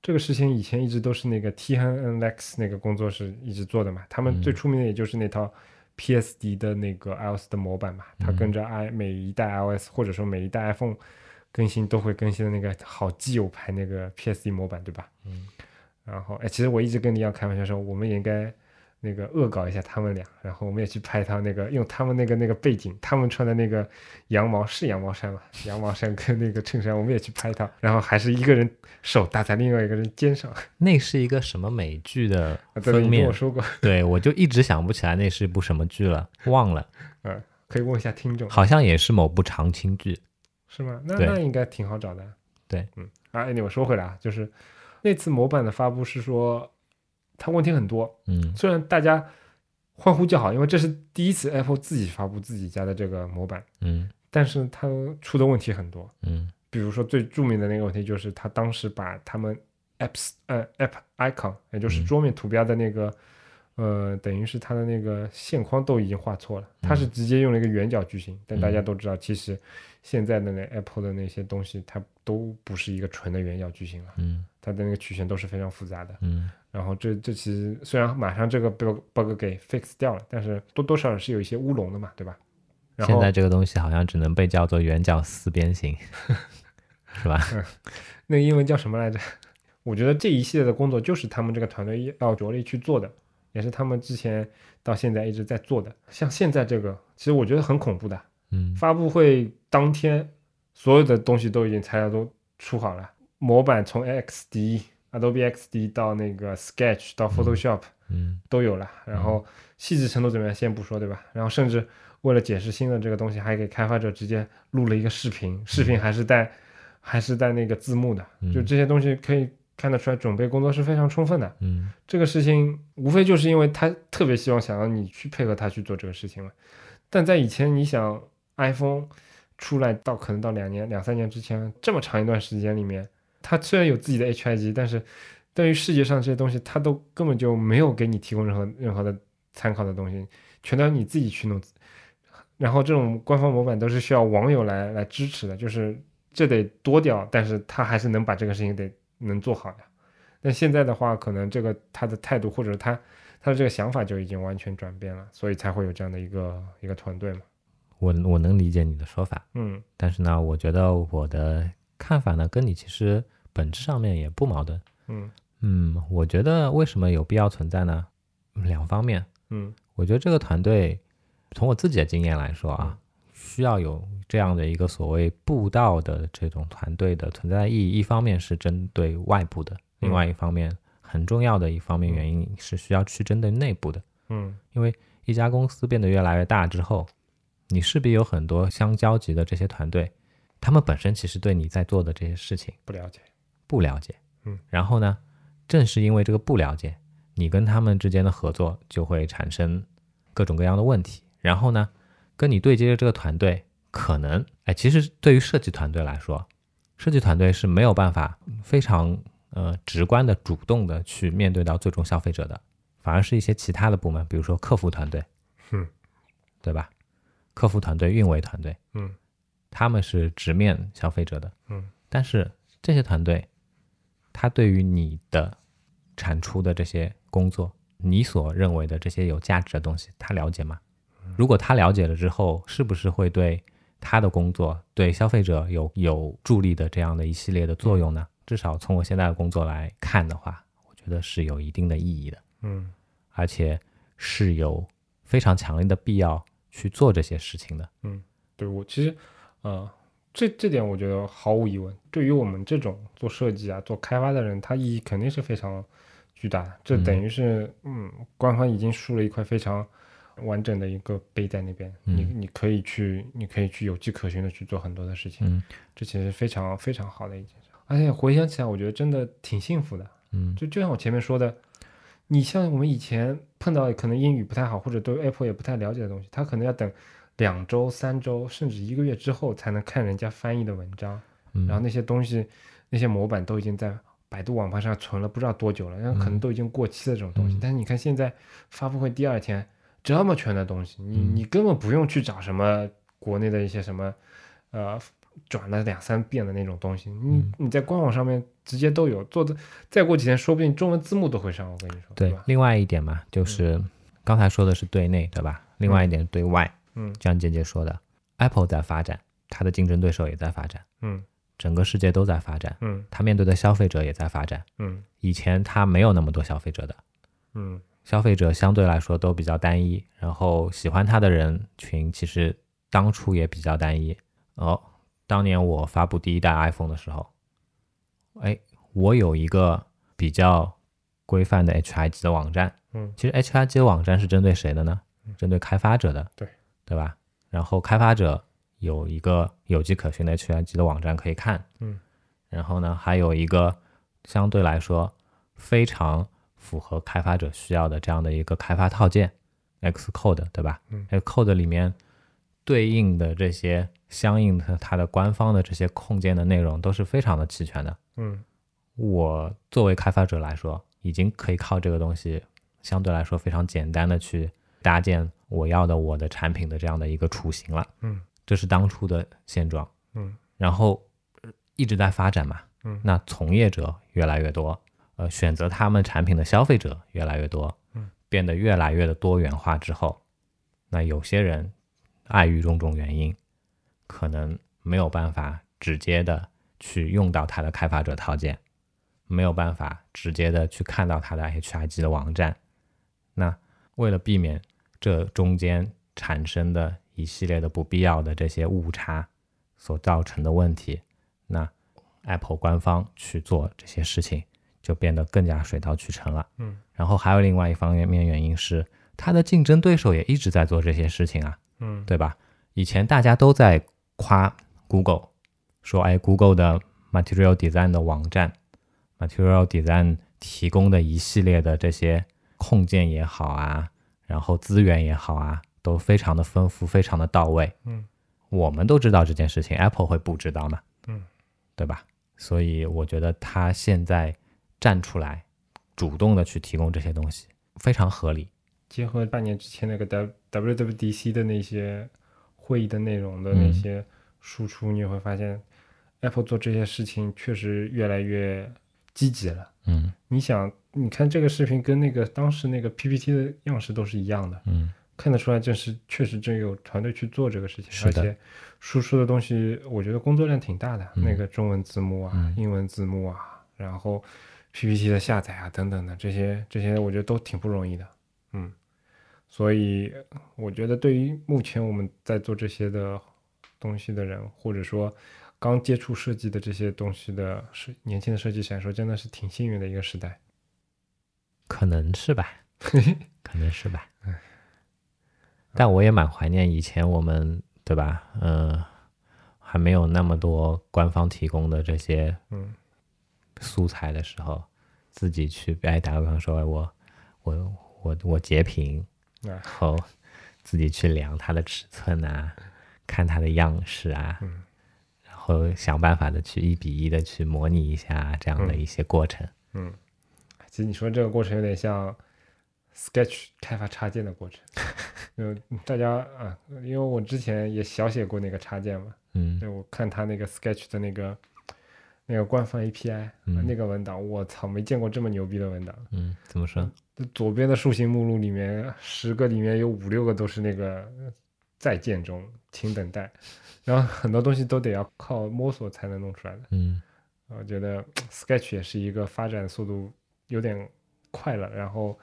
这个事情以前一直都是那个 T H NX 那个工作室一直做的嘛，他们嗯最出名的也就是那套 PSD 的那个 iOS 的模板嘛，它嗯跟着 i 每一代 iOS 或者说每一代 iPhone 更新都会更新的那个好基友牌那个 PSD 模板，对吧？嗯然后，哎，其实我一直跟李阳开玩笑说，我们也应该那个恶搞一下他们俩，然后我们也去拍一套那个用他们那个那个背景，他们穿的那个羊毛是羊毛衫嘛？羊毛衫跟那个衬衫，我们也去拍一套，然后还是一个人手搭在另外一个人肩上。那是一个什么美剧的啊对，封面你跟我？说过，对我就一直想不起来那是一部什么剧了，忘了，嗯 可以问一下听众，好像也是某部长青剧。是吗？那那应该挺好找的。对，嗯，啊，哎，你我说回来啊，就是那次模板的发布是说它问题很多，嗯虽然大家欢呼叫好，因为这是第一次 Apple 自己发布自己家的这个模板，嗯但是它出的问题很多。嗯比如说最著名的那个问题就是，他当时把他们 apps 呃 app icon，也就是嗯桌面图标的那个、呃，等于是它的那个线框都已经画错了，它是直接用了一个圆角矩形。但大家都知道，其实现在的那 Apple 的那些东西，它都不是一个纯的圆角矩形了，嗯它的那个曲线都是非常复杂的。嗯然后这这其实虽然马上这个 bug bug 给 fix 掉了，但是多多少少是有一些乌龙的嘛，对吧？然后现在这个东西好像只能被叫做圆角四边形，是吧？那个英文叫什么来着？我觉得这一系列的工作就是他们这个团队要着力去做的，也是他们之前到现在一直在做的。像现在这个，其实我觉得很恐怖的。嗯发布会当天，所有的东西都已经材料都出好了，模板从 XD、Adobe XD 到那个 Sketch 到 Photoshop 嗯都有了。然后细致程度怎么样，先不说，对吧？然后甚至为了解释新的这个东西，还给开发者直接录了一个视频，视频还是带还是带那个字幕的，嗯就这些东西可以看得出来，准备工作是非常充分的。嗯这个事情无非就是因为他特别希望想要你去配合他去做这个事情嘛。但在以前，你想 iPhone 出来到可能到两年、两三年之前这么长一段时间里面，它虽然有自己的 HIG，但是对于世界上这些东西，它都根本就没有给你提供任何任何的参考的东西，全都要你自己去弄。然后这种官方模板都是需要网友来来支持的，就是这得多屌，但是他还是能把这个事情得能做好呀。但现在的话，可能这个他的态度或者他他的这个想法就已经完全转变了，所以才会有这样的一个一个团队嘛。我我能理解你的说法，嗯但是呢，我觉得我的看法呢，跟你其实本质上面也不矛盾。嗯嗯，我觉得为什么有必要存在呢？两方面，嗯我觉得这个团队，从我自己的经验来说啊，需要有这样的一个所谓布道的这种团队的存在的意义。一方面是针对外部的，另外一方面很重要的一方面原因是需要去针对内部的。嗯因为一家公司变得越来越大之后，你势必有很多相交集的这些团队，他们本身其实对你在做的这些事情不了解。不了解，嗯，然后呢，正是因为这个不了解，你跟他们之间的合作就会产生各种各样的问题。然后呢，跟你对接的这个团队，可能，哎，其实对于设计团队来说，设计团队是没有办法非常呃直观的、主动的去面对到最终消费者的，反而是一些其他的部门，比如说客服团队，嗯，对吧？客服团队、运维团队，嗯他们是直面消费者的，嗯，但是这些团队，他对于你的产出的这些工作，你所认为的这些有价值的东西，他了解吗？如果他了解了之后，是不是会对他的工作对消费者有有助力的这样的一系列的作用呢？至少从我现在的工作来看的话，我觉得是有一定的意义的，嗯而且是有非常强烈的必要去做这些事情的。嗯对我其实，呃，这这点我觉得毫无疑问，对于我们这种做设计啊、做开发的人，它意义肯定是非常巨大的。这等于是，嗯，官方已经竖了一块非常完整的一个背在那边，你你可以去，你可以去有迹可循的去做很多的事情。嗯。这其实非常非常好的一件事，而且回想起来，我觉得真的挺幸福的。嗯。就就像我前面说的，你像我们以前碰到可能英语不太好，或者对 Apple 也不太了解的东西，他可能要等两周、三周，甚至一个月之后才能看人家翻译的文章，嗯，然后那些东西、那些模板都已经在百度网盘上存了不知道多久了，然后可能都已经过期的这种东西。嗯。但是你看现在发布会第二天，这么全的东西，你嗯你根本不用去找什么国内的一些什么，呃。转了两三遍的那种东西，你嗯你在官网上面直接都有做的，再过几天说不定中文字幕都会上，我跟你说，吧？对另外一点嘛，就是刚才说的是对内，对吧？另外一点是对外，嗯就像姐姐说的，Apple 在发展，它的竞争对手也在发展，嗯整个世界都在发展，嗯它面对的消费者也在发展。嗯以前它没有那么多消费者的，嗯消费者相对来说都比较单一，然后喜欢它的人群其实当初也比较单一。哦，当年我发布第一代 iPhone 的时候，哎，我有一个比较规范的 HI 级的网站。嗯其实 HI 级的网站是针对谁的呢？针对开发者的，对对吧？然后开发者有一个有迹可循的 HI 级的网站可以看，嗯，然后呢，还有一个相对来说非常符合开发者需要的这样的一个开发套件，Xcode，对吧？嗯，Xcode 里面对应的这些相应的它的官方的这些控件的内容都是非常的齐全的。嗯我作为开发者来说，已经可以靠这个东西相对来说非常简单的去搭建我要的我的产品的这样的一个雏形了。嗯，这是当初的现状。嗯，然后呃一直在发展嘛。嗯，那从业者越来越多，呃，选择他们产品的消费者越来越多，嗯，变得越来越的多元化之后，那有些人碍于种种原因，可能没有办法直接的去用到它的开发者套件，没有办法直接的去看到它的 HIG 的网站。那为了避免这中间产生的一系列的不必要的这些误差所造成的问题，那 Apple 官方去做这些事情就变得更加水到渠成了。嗯，然后还有另外一方面原因是，它的竞争对手也一直在做这些事情啊。嗯对吧？以前大家都在夸 Google，说哎，Google 的 Material Design 的网站，Material Design 提供的一系列的这些控件也好啊，然后资源也好啊，都非常的丰富，非常的到位。嗯，我们都知道这件事情，Apple 会不知道吗？嗯，对吧？所以我觉得它现在站出来，主动的去提供这些东西，非常合理。结合半年之前那个 W WWDC 的那些会议的内容的那嗯。些输出，你也会发现 Apple 做这些事情确实越来越积极了。嗯。你想，你看这个视频跟那个当时那个 PPT 的样式都是一样的，嗯。看得出来这是确实真有团队去做这个事情，而且输出的东西，我觉得工作量挺大的，嗯。那个中文字幕啊、嗯。英文字幕啊，然后 PPT 的下载啊等等的这些这些，我觉得都挺不容易的，嗯，所以我觉得对于目前我们在做这些的东西的人，或者说刚接触设计的这些东西的是年轻的设计师来说，真的是挺幸运的一个时代。可能是吧，可能是吧。但我也蛮怀念以前我们，对吧？嗯、还没有那么多官方提供的这些嗯素材的时候，自己去哎打个比方说，哎我我我我截屏，啊。然后自己去量它的尺寸啊，看它的样式啊，嗯。然后想办法的去一比一的去模拟一下这样的一些过程。嗯，其实你说这个过程有点像 Sketch 开发插件的过程。嗯，大家啊，因为我之前也小写过那个插件嘛，嗯。对我看他那个 Sketch 的那个那个官方 API、嗯那个文档，我操，没见过这么牛逼的文档。嗯，怎么说？这左边的树形目录里面，十个里面有五六个都是那个在建中，请等待，然后很多东西都得要靠摸索才能弄出来的。嗯我觉得 Sketch 也是一个发展速度有点快了，然后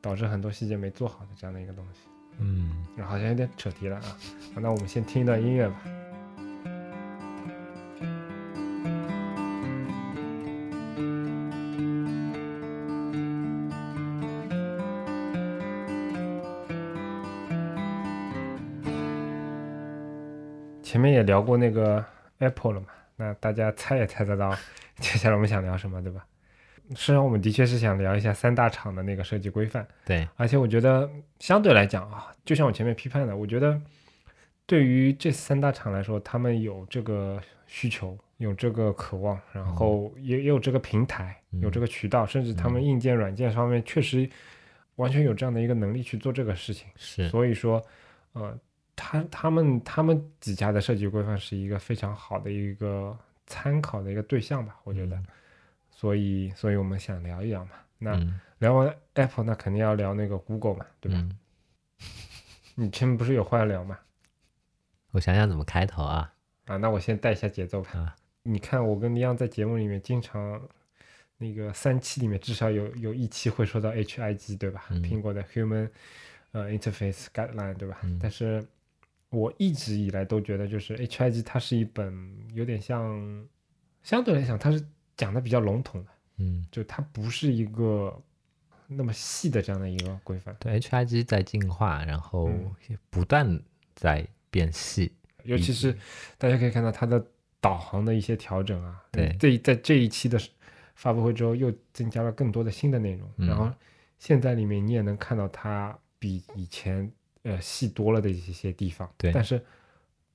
导致很多细节没做好的这样的一个东西。嗯，好像有点扯题了啊。那我们先听一段音乐吧。也聊过那个 Apple 了嘛，那大家猜也猜得到，接下来我们想聊什么，对吧？实际上，我们的确是想聊一下三大厂的那个设计规范。对，而且我觉得相对来讲啊，就像我前面批判的，我觉得对于这三大厂来说，他们有这个需求，有这个渴望，然后也也有这个平台，嗯有这个渠道，甚至他们硬件、软件上面确实完全有这样的一个能力去做这个事情。是，所以说，呃，他他们他们几家的设计规范是一个非常好的一个参考的一个对象吧，我觉得。嗯所以，所以我们想聊一聊嘛。那、嗯聊完 Apple，那肯定要聊那个 Google 嘛，对吧？嗯，你前面不是有话要聊嘛？我想想怎么开头啊啊，那我先带一下节奏吧。啊，你看，我跟李阳在节目里面经常，那个三期里面至少有有一期会说到 HIG，对吧？嗯苹果的 Human 呃 Interface Guideline，对吧？嗯但是我一直以来都觉得，就是 HIG 它是一本有点像，相对来讲它是讲的比较笼统的，嗯，就它不是一个那么细的这样的一个规范。对，HIG 在进化，然后不断在变细。尤其是大家可以看到它的导航的一些调整啊，对这在这一期的发布会之后又增加了更多的新的内容，嗯然后现在里面你也能看到它比以前呃细多了的一些地方，对但是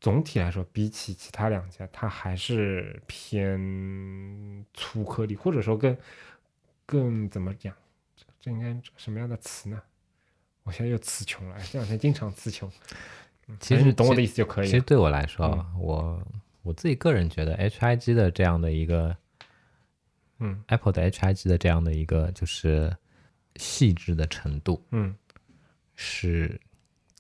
总体来说，比起其他两家，它还是偏粗颗粒，或者说更更怎么讲？这这应该什么样的词呢？我现在又词穷了，哎这两天经常词穷。嗯其实你懂我的意思就可以了。其实对我来说，嗯我我自己个人觉得 HIG 的这样的一个嗯 Apple 的 HIG 的这样的一个就是细致的程度嗯，是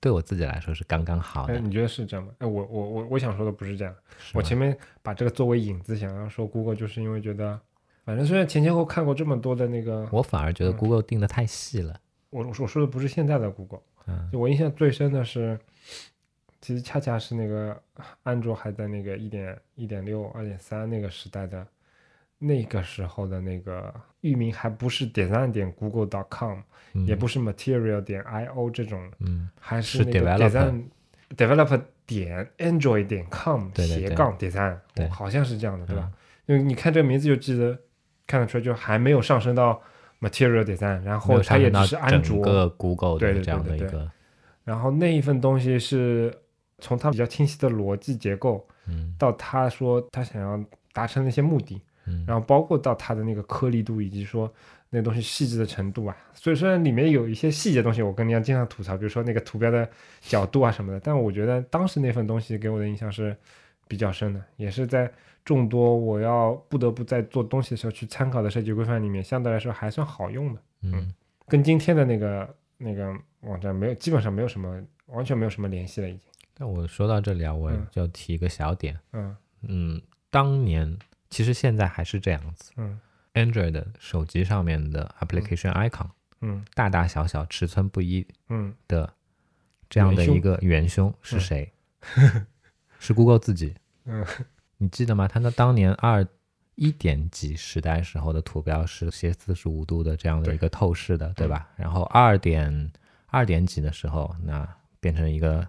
对我自己来说是刚刚好哎，的。你觉得是这样吗？哎，我我我我想说的不是这样，我前面把这个作为引子，想要说 Google，就是因为觉得，反正虽然前前后后看过这么多的那个，我反而觉得嗯 Google 定的太细了。我我说我说的不是现在的 Google，嗯就我印象最深的是，其实恰恰是那个安卓还在那个一点一点六、二点三那个时代的，那个时候的那个域名还不是 design 点 google.com，、嗯，也不是 material 点 io 这种，嗯。还是那个 developer design developer 点 android 点 com 对对对。斜杠 design，对哦好像是这样的，对吧嗯？因为你看这个名字就记得看得出来，就还没有上升到 material design，然后它也只是安整卓，个 Google 对这样对对对的一个，然后那一份东西是从它比较清晰的逻辑结构，嗯。到他说他想要达成的一些目的，嗯，然后包括到它的那个颗粒度以及说那东西细致的程度啊。所以虽然里面有一些细节东西，我跟你家经常吐槽，比如说那个图标的角度啊什么的，但我觉得当时那份东西给我的印象是比较深的，也是在众多我要不得不在做东西的时候去参考的设计规范里面，相对来说还算好用的。嗯跟今天的那个那个网站没有，基本上没有什么，完全没有什么联系了，已经。但我说到这里啊，我嗯就提一个小点，嗯嗯，当年其实现在还是这样子嗯，Android 手机上面的 application icon 嗯大大小小、尺寸不一嗯的这样的一个元凶是嗯谁？是 Google 自己。嗯你记得吗？它那当年二一点几时代时候的图标是斜四十五度的这样的一个透视的，对吧？然后二点二点几的时候，那变成一个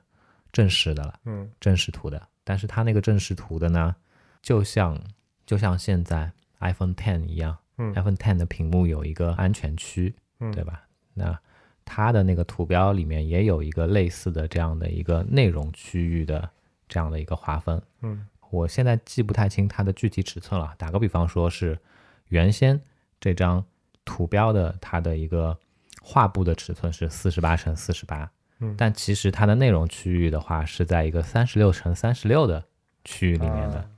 正视的了，嗯正视图的。但是它那个正视图的呢，就像就像现在 iPhone Ten 一样、嗯 i p h o n e Ten 的屏幕有一个安全区，嗯，对吧？那它的那个图标里面也有一个类似的这样的一个内容区域的这样的一个划分。嗯我现在记不太清它的具体尺寸了。打个比方说，是原先这张图标的它的一个画布的尺寸是四十八乘四十八，嗯但其实它的内容区域的话是在一个三十六乘三十六的区域里面的，啊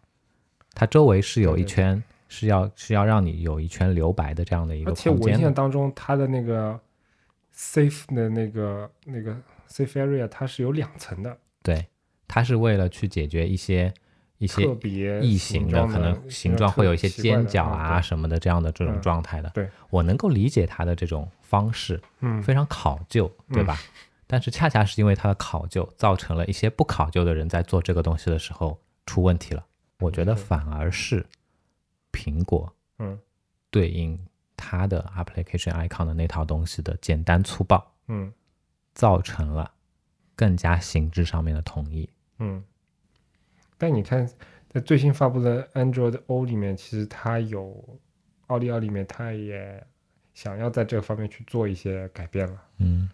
它周围是有对对一圈是要是要让你有一圈留白的这样的一个而且我印空间的。象当中，它的那个 safe 的那个那个 safe area 它是有两层的，对，它是为了去解决一些一些特别异形的，可能形状会有一些尖角啊什么的这样的这种嗯状态的。对我能够理解它的这种方式，嗯，非常考究，对吧？但是恰恰是因为它的考究，造成了一些不考究的人在做这个东西的时候出问题了。我觉得反而是苹果嗯对应它的 application icon 的那套东西的简单粗暴，嗯造成了更加形制上面的统一。嗯。但你看，在最新发布的 Android O 里面，其实它有奥利奥里面，它也想要在这个方面去做一些改变了。嗯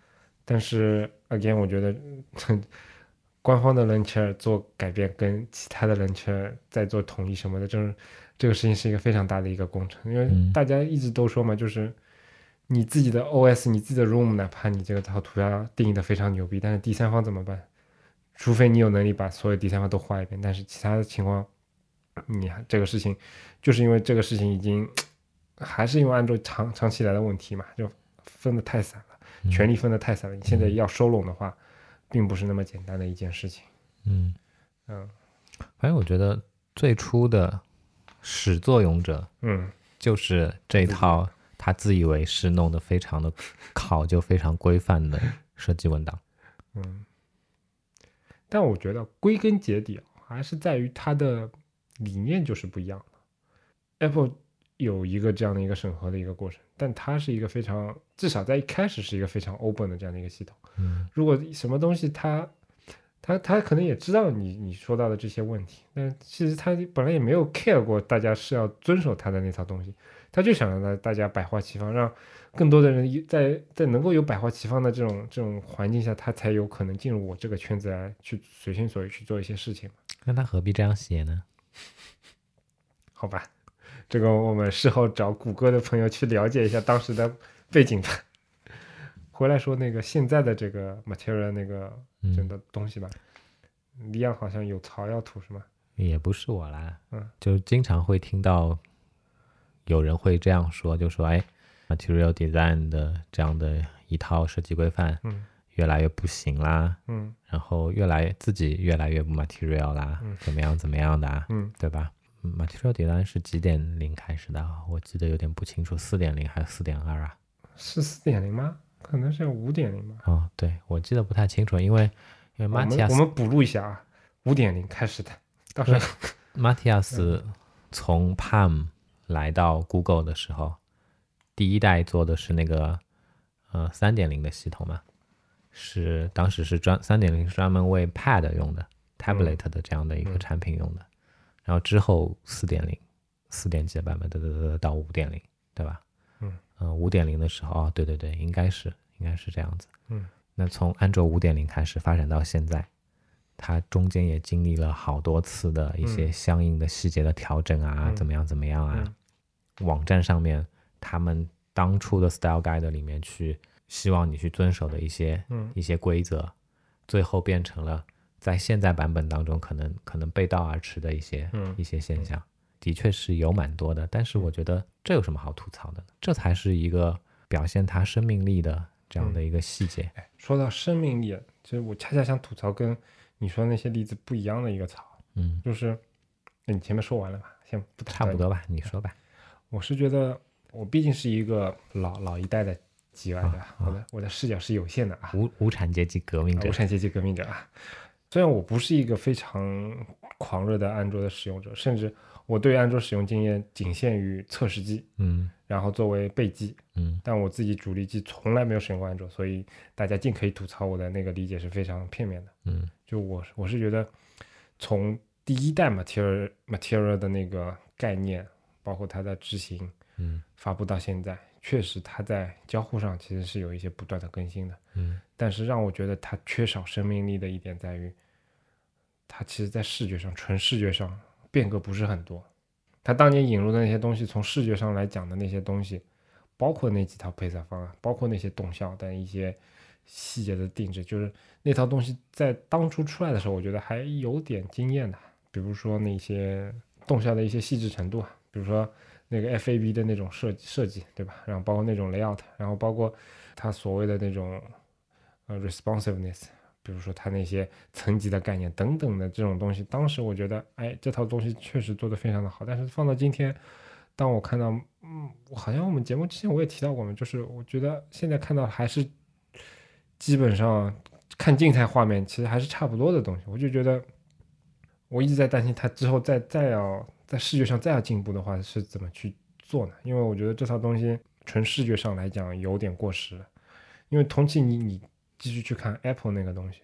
但是 again，我觉得嗯官方的 launcher 做改变跟其他的 launcher 在做统一什么的，就是这个事情是一个非常大的一个工程，因为嗯大家一直都说嘛，就是你自己的 OS，你自己的 ROM，哪怕你这个套图标定义的非常牛逼，但是第三方怎么办？除非你有能力把所有第三方都画一遍，但是其他的情况，你这个事情，就是因为这个事情已经 还是因为安卓长长期以来的问题嘛，就分的太散了。嗯权力分的太散了，你现在要收拢的话，并不是那么简单的一件事情。嗯，嗯反正我觉得最初的始作俑者嗯就是这一套他自以为是弄得非常的考究、非常规范的设计文档。嗯，但我觉得归根结底啊还是在于它的理念就是不一样的。Apple 有一个这样的一个审核的一个过程，但它是一个非常至少在一开始是一个非常 open 的这样的一个系统。嗯如果什么东西它他他可能也知道你你说到的这些问题，但其实他本来也没有 care 过大家是要遵守他的那套东西，他就想让大大家百花齐放，让更多的人有在在能够有百花齐放的这种这种环境下，他才有可能进入我这个圈子来去随心所欲去做一些事情，那他何必这样写呢？好吧？这个我们事后找谷歌的朋友去了解一下当时的背景的。回来说那个现在的这个 material 那个真的，东西吧，李阳好像有槽要吐是吗？也不是我啦，嗯，就经常会听到有人会这样说，就说哎，material design 的这样的一套设计规范嗯越来越不行啦，嗯然后越来自己越来越不 material 啦，嗯怎么样怎么样的啊，嗯对吧嗯？material design 是几点零开始的啊？我记得有点不清楚，四点零还是四点二啊？是四点零吗？可能是五点零吧。哦，对，我记得不太清楚，因为因为我们 Matias 我们补录一下啊，五点零开始的，到时候 Matias 从 Palm 来到 Google 的时候，第一代做的是那个呃三点零的系统嘛，是当时是专三点零是专门为 Pad 用的 Tablet 的这样的一个嗯产品用的，然后之后四点零四点几的版本，得得得得到五点零，对吧？嗯呃五点零的时候，哦，对对对，应该是应该是这样子。嗯，那从安卓五点零开始发展到现在，它中间也经历了好多次的一些嗯相应的细节的调整啊，嗯怎么样怎么样啊？嗯网站上面他们当初的 Style Guide 里面去希望你去遵守的一些嗯一些规则，最后变成了在现在版本当中可能可能背道而驰的一些、嗯一些现象，的确是有蛮多的。但是我觉得这有什么好吐槽的呢？这才是一个表现它生命力的这样的一个细节。说到生命力，其实我恰恰想吐槽跟你说的那些例子不一样的一个槽，嗯，就是那你前面说完了吧？先不。差不多吧，你说吧。我是觉得我毕竟是一个老老一代的对吧？啊我的我的视角是有限的啊。无无产阶级革命者无，产阶级革命者啊。虽然我不是一个非常狂热的安卓的使用者，甚至我对安卓使用经验仅限于测试机，嗯然后作为备机，嗯但我自己主力机从来没有使用过安卓，所以大家尽可以吐槽我的那个理解是非常片面的。嗯就我我是觉得，从第一代 Material Material 的那个概念，包括它的执行嗯发布到现在，确实它在交互上其实是有一些不断的更新的。嗯但是让我觉得它缺少生命力的一点在于，它其实在视觉上，纯视觉上变革不是很多。他当年引入的那些东西，从视觉上来讲的那些东西，包括那几套配色方案，包括那些动效的一些细节的定制，就是那套东西在当初出来的时候，我觉得还有点惊艳的。比如说那些动效的一些细致程度啊，比如说那个 FAB 的那种设计设计，对吧？然后包括那种 layout，然后包括它所谓的那种呃 responsiveness。比如说它那些层级的概念等等的这种东西，当时我觉得，哎，这套东西确实做得非常的好。但是放到今天，当我看到，嗯，好像我们节目之前我也提到过嘛，就是我觉得现在看到还是基本上看静态画面，其实还是差不多的东西。我就觉得，我一直在担心它之后再再要在视觉上再要进步的话是怎么去做呢？因为我觉得这套东西纯视觉上来讲有点过时了，因为同期你你。继续去看 Apple 那个东西，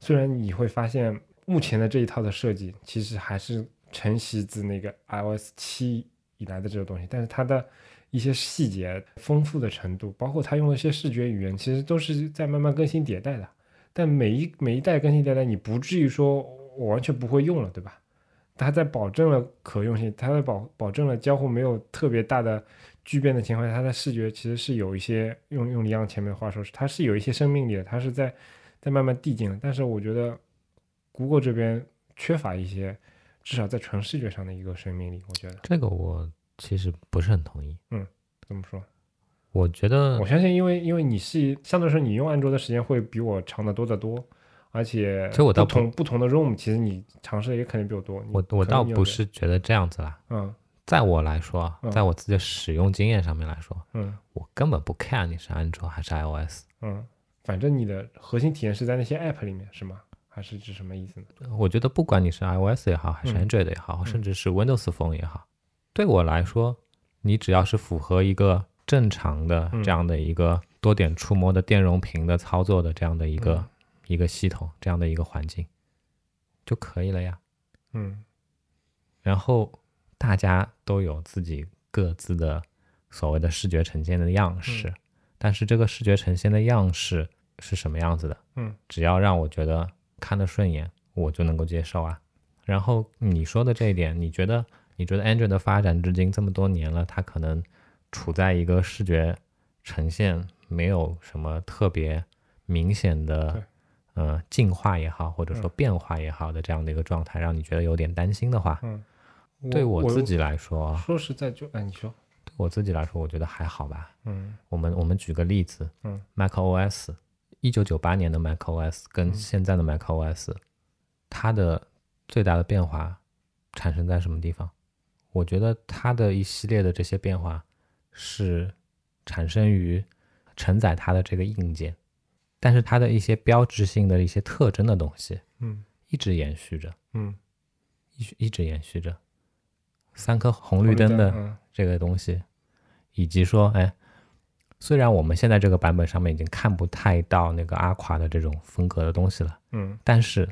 虽然你会发现目前的这一套的设计其实还是承袭自那个 iOS 七以来的这个东西，但是它的一些细节丰富的程度，包括它用的一些视觉语言，其实都是在慢慢更新迭代的。但每一每一代更新迭代，你不至于说我完全不会用了，对吧？它在保证了可用性，它在保保证了交互没有特别大的。巨变的情况下，它的视觉其实是有一些用用李阳前面的话说，是它是有一些生命力的，它是在在慢慢递进的。但是我觉得，Google 这边缺乏一些，至少在纯视觉上的一个生命力。我觉得这个我其实不是很同意。嗯，怎么说？我觉得我相信，因为因为你是相对来说你用安卓的时间会比我长得多得多，而且我倒不同不同的 ROM，其实你尝试的也肯定比我多。我我倒不是觉得这样子啦。嗯。在我来说，在我自己的使用经验上面来说，嗯，我根本不 care 你是安卓还是 iOS，嗯，反正你的核心体验是在那些 app 里面，是吗？还是指什么意思呢？我觉得不管你是 iOS 也好，还是 Android 也好，甚至是 Windows Phone 也好，对我来说，你只要是符合一个正常的这样的一个多点触摸的电容屏的操作的这样的一个一个系统，这样的一个环境就可以了呀。嗯，然后。大家都有自己各自的所谓的视觉呈现的样式，但是这个视觉呈现的样式是什么样子的？嗯，只要让我觉得看得顺眼，我就能够接受啊。然后你说的这一点，你觉得你觉得 Android 的发展至今这么多年了，它可能处在一个视觉呈现没有什么特别明显的呃进化也好，或者说变化也好的这样的一个状态，让你觉得有点担心的话，嗯。对我自己来说，说实在就哎，你说，对我自己来说，我觉得还好吧。嗯，我们我们举个例子，嗯，macOS，一九九八年的 macOS 跟现在的 macOS，它的最大的变化产生在什么地方？我觉得它的一系列的这些变化是产生于承载它的这个硬件，但是它的一些标志性的一些特征的东西，嗯，一直延续着，嗯，一一直延续着。三颗红绿灯的这个东西，以及说，哎，虽然我们现在这个版本上面已经看不太到那个阿垮的这种风格的东西了，嗯，但是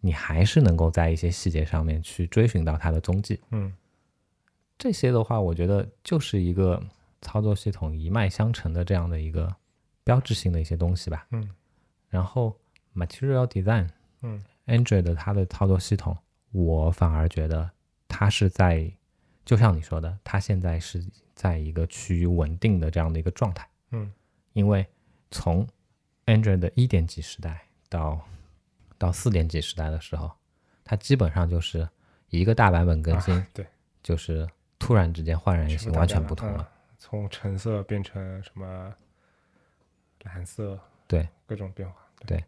你还是能够在一些细节上面去追寻到它的踪迹，嗯，这些的话，我觉得就是一个操作系统一脉相承的这样的一个标志性的一些东西吧，嗯，然后 Material Design，嗯，Android 它的操作系统，我反而觉得它是在就像你说的，它现在是在一个趋于稳定的这样的一个状态。嗯，因为从 Android 的一点几时代到到四点几时代的时候，它基本上就是一个大版本更新，对，就是突然之间焕然一新，完全不同了。从橙色变成什么蓝色，对，各种变化，对，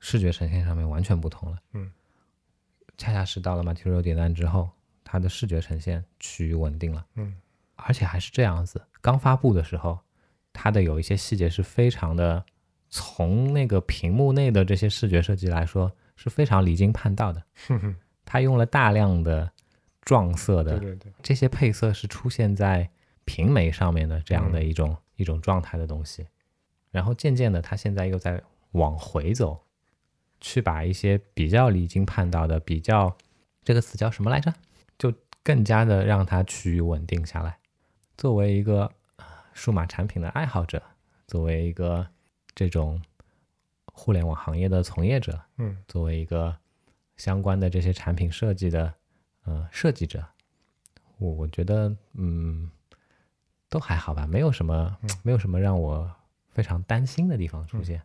视觉呈现上面完全不同了。嗯，恰恰是到了 Material Design 之后。它的视觉呈现趋于稳定了，嗯，而且还是这样子。刚发布的时候，它的有一些细节是非常的，从那个屏幕内的这些视觉设计来说是非常离经叛道的。它用了大量的撞色的，对对对，这些配色是出现在平眉上面的这样的一种一种状态的东西。然后渐渐的，它现在又在往回走，去把一些比较离经叛道的、比较这个词叫什么来着？就更加的让它趋于稳定下来。作为一个数码产品的爱好者，作为一个这种互联网行业的从业者，嗯，作为一个相关的这些产品设计的呃设计者，我我觉得嗯都还好吧，没有什么没有什么让我非常担心的地方出现。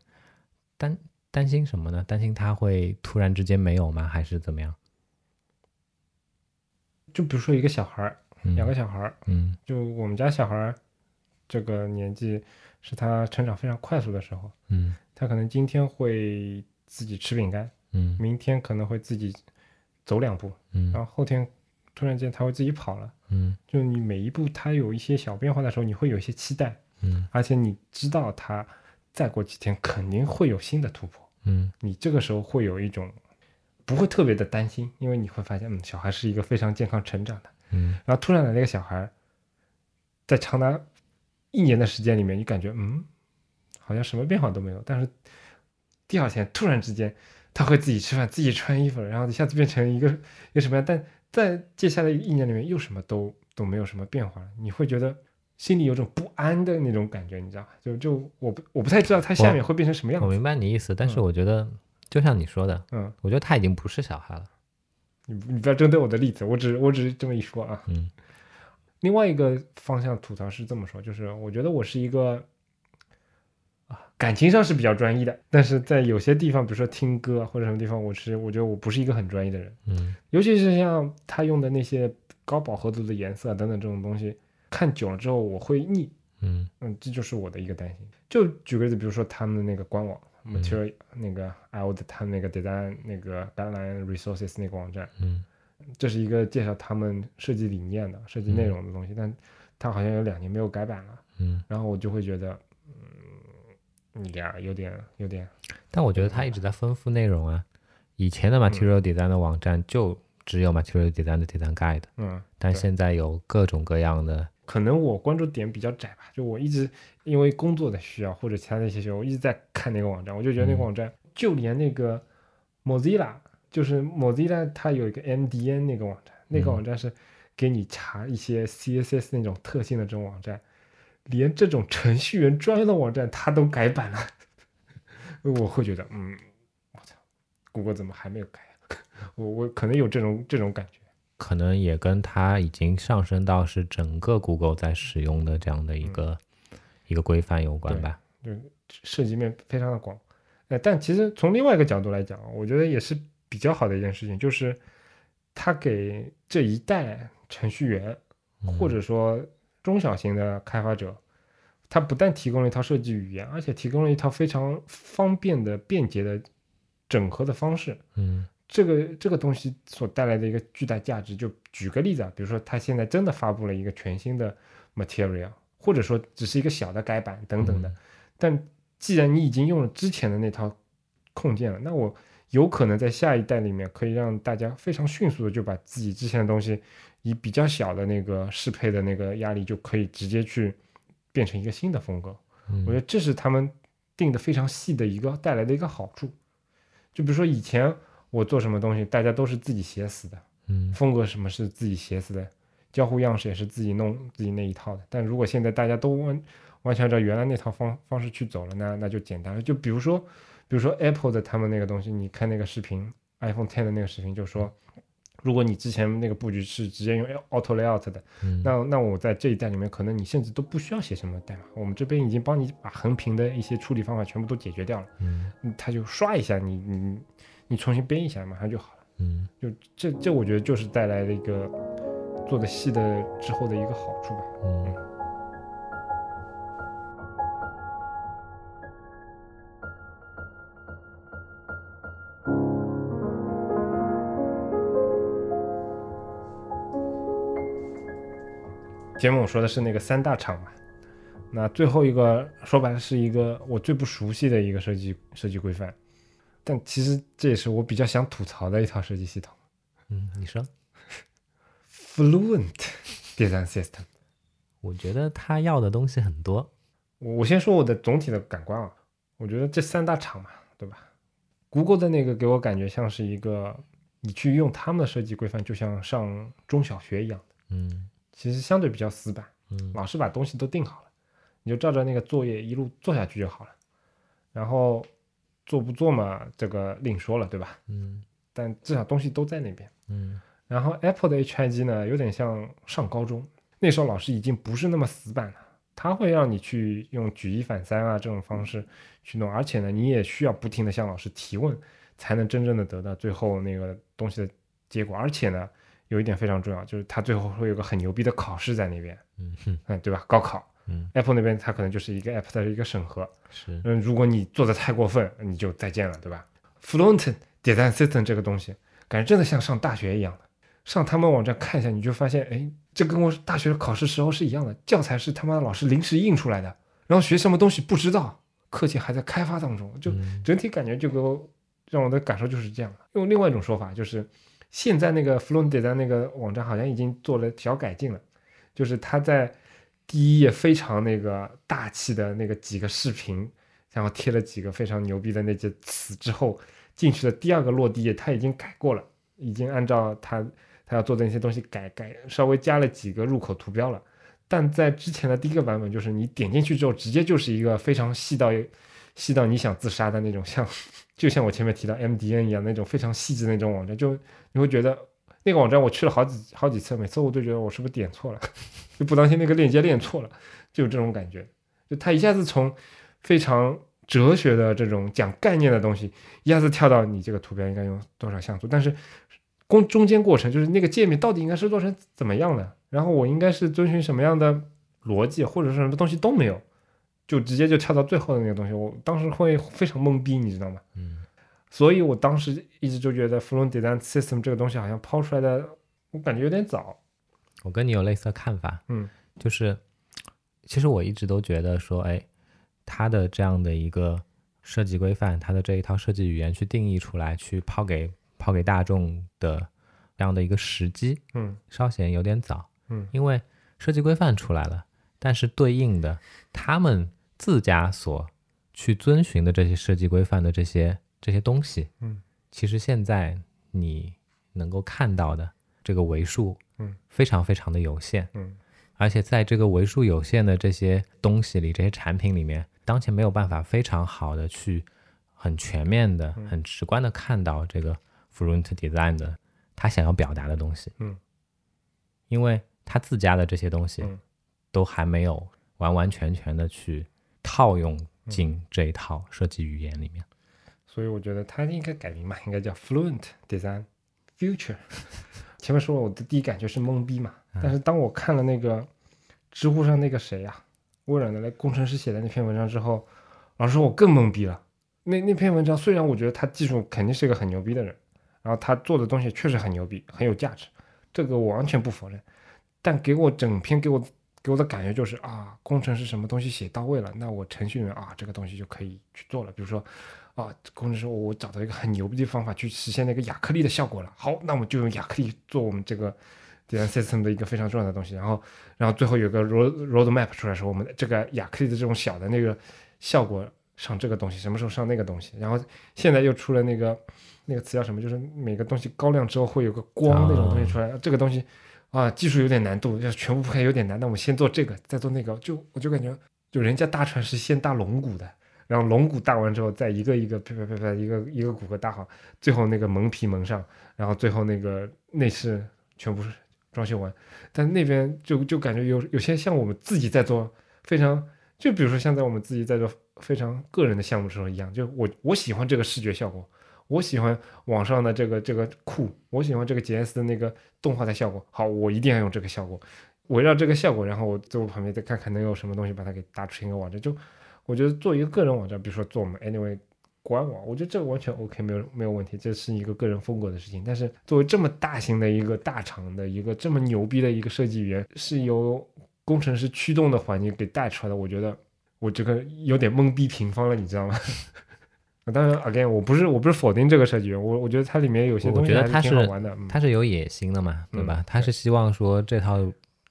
担担心什么呢？担心它会突然之间没有吗？还是怎么样？就比如说一个小孩儿，嗯两个小孩儿，嗯。就我们家小孩儿这个年纪是他成长非常快速的时候，嗯。他可能今天会自己吃饼干，嗯。明天可能会自己走两步，嗯。然后后天突然间他会自己跑了。嗯。就你每一步他有一些小变化的时候，你会有一些期待，嗯。而且你知道他再过几天肯定会有新的突破，嗯。你这个时候会有一种不会特别的担心，因为你会发现，嗯，小孩是一个非常健康成长的。嗯然后突然来了一个小孩，在长达一年的时间里面，你感觉嗯，好像什么变化都没有，但是第二天突然之间，他会自己吃饭，自己穿衣服了，然后一下子变成一个一个什么样？但在接下来一年里面，又什么都都没有什么变化了，你会觉得心里有种不安的那种感觉，你知道吧？就就我不我不太知道他下面会变成什么样子。我明白你意思，但是嗯我觉得就像你说的，嗯，我觉得他已经不是小孩了。你你不要针对我的例子，我只我只是这么一说啊。嗯另外一个方向吐槽是这么说，就是我觉得我是一个啊感情上是比较专一的，但是在有些地方，比如说听歌啊或者什么地方，我是我觉得我不是一个很专一的人，嗯尤其是像他用的那些高饱和度的颜色啊等等这种东西，看久了之后我会腻，嗯嗯，这就是我的一个担心。就举个例子，比如说他们的那个官网。Material 那个 IO 的他们那个 design 那个 guideline resources 那个网站，嗯这是一个介绍他们设计理念的、设计内容的东西，但它好像有两年没有改版了，嗯，然后我就会觉得，嗯，呀，有点有点，但我觉得他一直在丰富内容啊。以前的嗯 Material Design 的网站就只有 Material Design 的 Design Guide，嗯，但现在有各种各样的。可能我关注点比较窄吧，就我一直因为工作的需要或者其他的一些需要，我一直在看那个网站，我就觉得那个嗯网站，就连那个 Mozilla，就是 Mozilla 它有一个 MDN 那个网站，那个嗯网站是给你查一些 CSS 那种特性的这种网站，连这种程序员专用的网站它都改版了，我会觉得，嗯，我操，谷歌怎么还没有改啊？我我可能有这种这种感觉。可能也跟它已经上升到是整个 Google 在使用的这样的一个、一个规范有关对吧。涉及面非常的广。呃，但其实从另外一个角度来讲，我觉得也是比较好的一件事情，就是它给这一代程序员嗯或者说中小型的开发者，它不但提供了一套设计语言，而且提供了一套非常方便的、便捷的整合的方式。嗯这个这个东西所带来的一个巨大价值，就举个例子啊，比如说他现在真的发布了一个全新的 material，或者说只是一个小的改版等等的，嗯但既然你已经用了之前的那套控件了，那我有可能在下一代里面可以让大家非常迅速的就把自己之前的东西以比较小的那个适配的那个压力就可以直接去变成一个新的风格。嗯我觉得这是他们定的非常细的一个带来的一个好处。就比如说以前我做什么东西，大家都是自己写死的，嗯风格什么是自己写死的，交互样式也是自己弄自己那一套的。但如果现在大家都完完全按照原来那套方方式去走了，那那就简单了。就比如说，比如说 Apple 的他们那个东西，你看那个视频，iPhone Ten 的那个视频，就说。如果你之前那个布局是直接用 Auto Layout 的，嗯那那我在这一代里面，可能你甚至都不需要写什么代码，我们这边已经帮你把横屏的一些处理方法全部都解决掉了，嗯嗯它就刷一下，你你你重新编一下，马上就好了。嗯。就这这，我觉得就是带来了一个做的细的之后的一个好处吧。嗯。节目我说的是那个三大厂嘛，那最后一个说白了是一个我最不熟悉的一个设计设计规范，但其实这也是我比较想吐槽的一套设计系统嗯，你说，，Fluent Design System。我觉得他要的东西很多。我我先说我的总体的感官啊，我觉得这三大厂嘛，对吧？Google 的那个给我感觉像是一个你去用他们的设计规范，就像上中小学一样的，嗯其实相对比较死板，嗯老师把东西都定好了，你就照着那个作业一路做下去就好了。然后做不做嘛，这个另说了，对吧？嗯但至少东西都在那边。嗯然后 Apple 的 HIG 呢，有点像上高中，那时候老师已经不是那么死板了，他会让你去用举一反三啊这种方式去弄，而且呢，你也需要不停的向老师提问，才能真正的得到最后那个东西的结果。而且呢，有一点非常重要，就是他最后会有个很牛逼的考试在那边，嗯哼，嗯，对吧？高考嗯，，Apple 那边它可能就是一个 App 的一个审核，是，嗯，如果你做的太过分，你就再见了，对吧？Fluent Design System 这个东西，感觉真的像上大学一样的。上他们网站看一下，你就发现，哎，这跟我大学考试时候是一样的，教材是他妈的老师临时印出来的，然后学什么东西不知道，课件还在开发当中，就嗯整体感觉就给我让我的感受就是这样的。用另外一种说法，就是现在那个 Fluent Design 那个网站好像已经做了小改进了，就是它在第一页非常那个大气的那个几个视频，然后贴了几个非常牛逼的那些词之后，进去的第二个落地页它已经改过了，已经按照它它要做的那些东西改改，稍微加了几个入口图标了。但在之前的第一个版本，就是你点进去之后，直接就是一个非常细到细到你想自杀的那种，像 就像我前面提到 MDN 一样那种非常细致的那种网站，就你会觉得那个网站我去了好几好几次，每次我都觉得我是不是点错了，就不当心那个链接链错了，就有这种感觉。就它一下子从非常哲学的这种讲概念的东西，一下子跳到你这个图标应该用多少像素，但是中中间过程就是那个界面到底应该是做成怎么样的，然后我应该是遵循什么样的逻辑，或者是什么东西都没有，就直接就跳到最后的那个东西，我当时会非常懵逼，你知道吗？嗯所以我当时一直就觉得 Fluent Design System 这个东西好像抛出来的，我感觉有点早。我跟你有类似的看法，嗯，就是其实我一直都觉得说，哎，它的这样的一个设计规范，它的这一套设计语言去定义出来，去抛给抛给大众的这样的一个时机，嗯稍显有点早，嗯，因为设计规范出来了，但是对应的他们自家所去遵循的这些设计规范的这些这些东西，嗯，其实现在你能够看到的这个为数，嗯，非常非常的有限，嗯。而且在这个为数有限的这些东西里，这些产品里面，当前没有办法非常好的去很全面的、嗯。很直观的看到这个 Fluent Design 的他想要表达的东西，嗯，因为他自家的这些东西嗯。都还没有完完全全的去套用嗯。进这一套设计语言里面。所以我觉得它应该改名嘛，应该叫 Fluent Design Future。前面说了，我的第一感觉是懵逼嘛，但是当我看了那个知乎上那个谁呀、微软的那工程师写的那篇文章之后，老实说，我更懵逼了。那那篇文章虽然我觉得他技术肯定是一个很牛逼的人，然后他做的东西确实很牛逼，很有价值，这个我完全不否认。但给我整篇给我给我的感觉就是啊，工程师什么东西写到位了，那我程序员啊，这个东西就可以去做了。比如说啊，工程师我找到一个很牛逼的方法去实现那个亚克力的效果了，好，那我们就用亚克力做我们这个 design system 的一个非常重要的东西。然后，然后最后有个 road road map 出来说，我们这个亚克力的这种小的那个效果上这个东西，什么时候上那个东西。然后现在又出了那个那个词叫什么，就是每个东西高亮之后会有个光那种东西出来，这个东西。啊，技术有点难度，要全部铺开有点难。那我们先做这个，再做那个，就我就感觉，就人家搭船是先搭龙骨的，然后龙骨搭完之后，再一个一个啪啪啪啪一个一个骨骼搭好，最后那个蒙皮蒙上，然后最后那个内饰全部装修完。但那边就就感觉有有些像我们自己在做非常，就比如说像在我们自己在做非常个人的项目的时候一样，就我我喜欢这个视觉效果。我喜欢网上的这个这个酷，我喜欢这个 GS 的那个动画的效果。好，我一定要用这个效果，围绕这个效果，然后我在我旁边再看看能有什么东西把它给搭出一个网站。就我觉得做一个个人网站，比如说做我们 Anyway 官网，我觉得这个完全 OK，没有没有问题，这是一个个人风格的事情。但是作为这么大型的一个大厂的一个这么牛逼的一个设计语言，是由工程师驱动的环境给带出来的，我觉得我这个有点懵逼平方了，你知道吗？当然，again，我不是我不是否定这个设计员，我我觉得它里面有些东西还是挺好玩的。嗯他是有野心的嘛，对吧？嗯他是希望说这套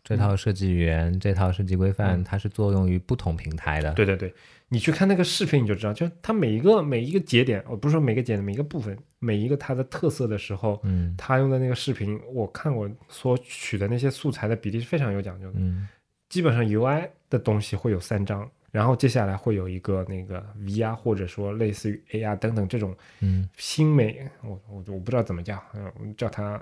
这套设计语言、这套设计规范，嗯。它是作用于不同平台的。对对对，你去看那个视频你就知道，就它每一个每一个节点，我不是说每个节点每一个部分，每一个它的特色的时候，嗯。他用的那个视频，我看我所取的那些素材的比例是非常有讲究的。嗯。基本上 UI 的东西会有三张，然后接下来会有一个那个 VR 或者说类似于 AR 等等这种嗯。新美，我我我不知道怎么叫，嗯，叫它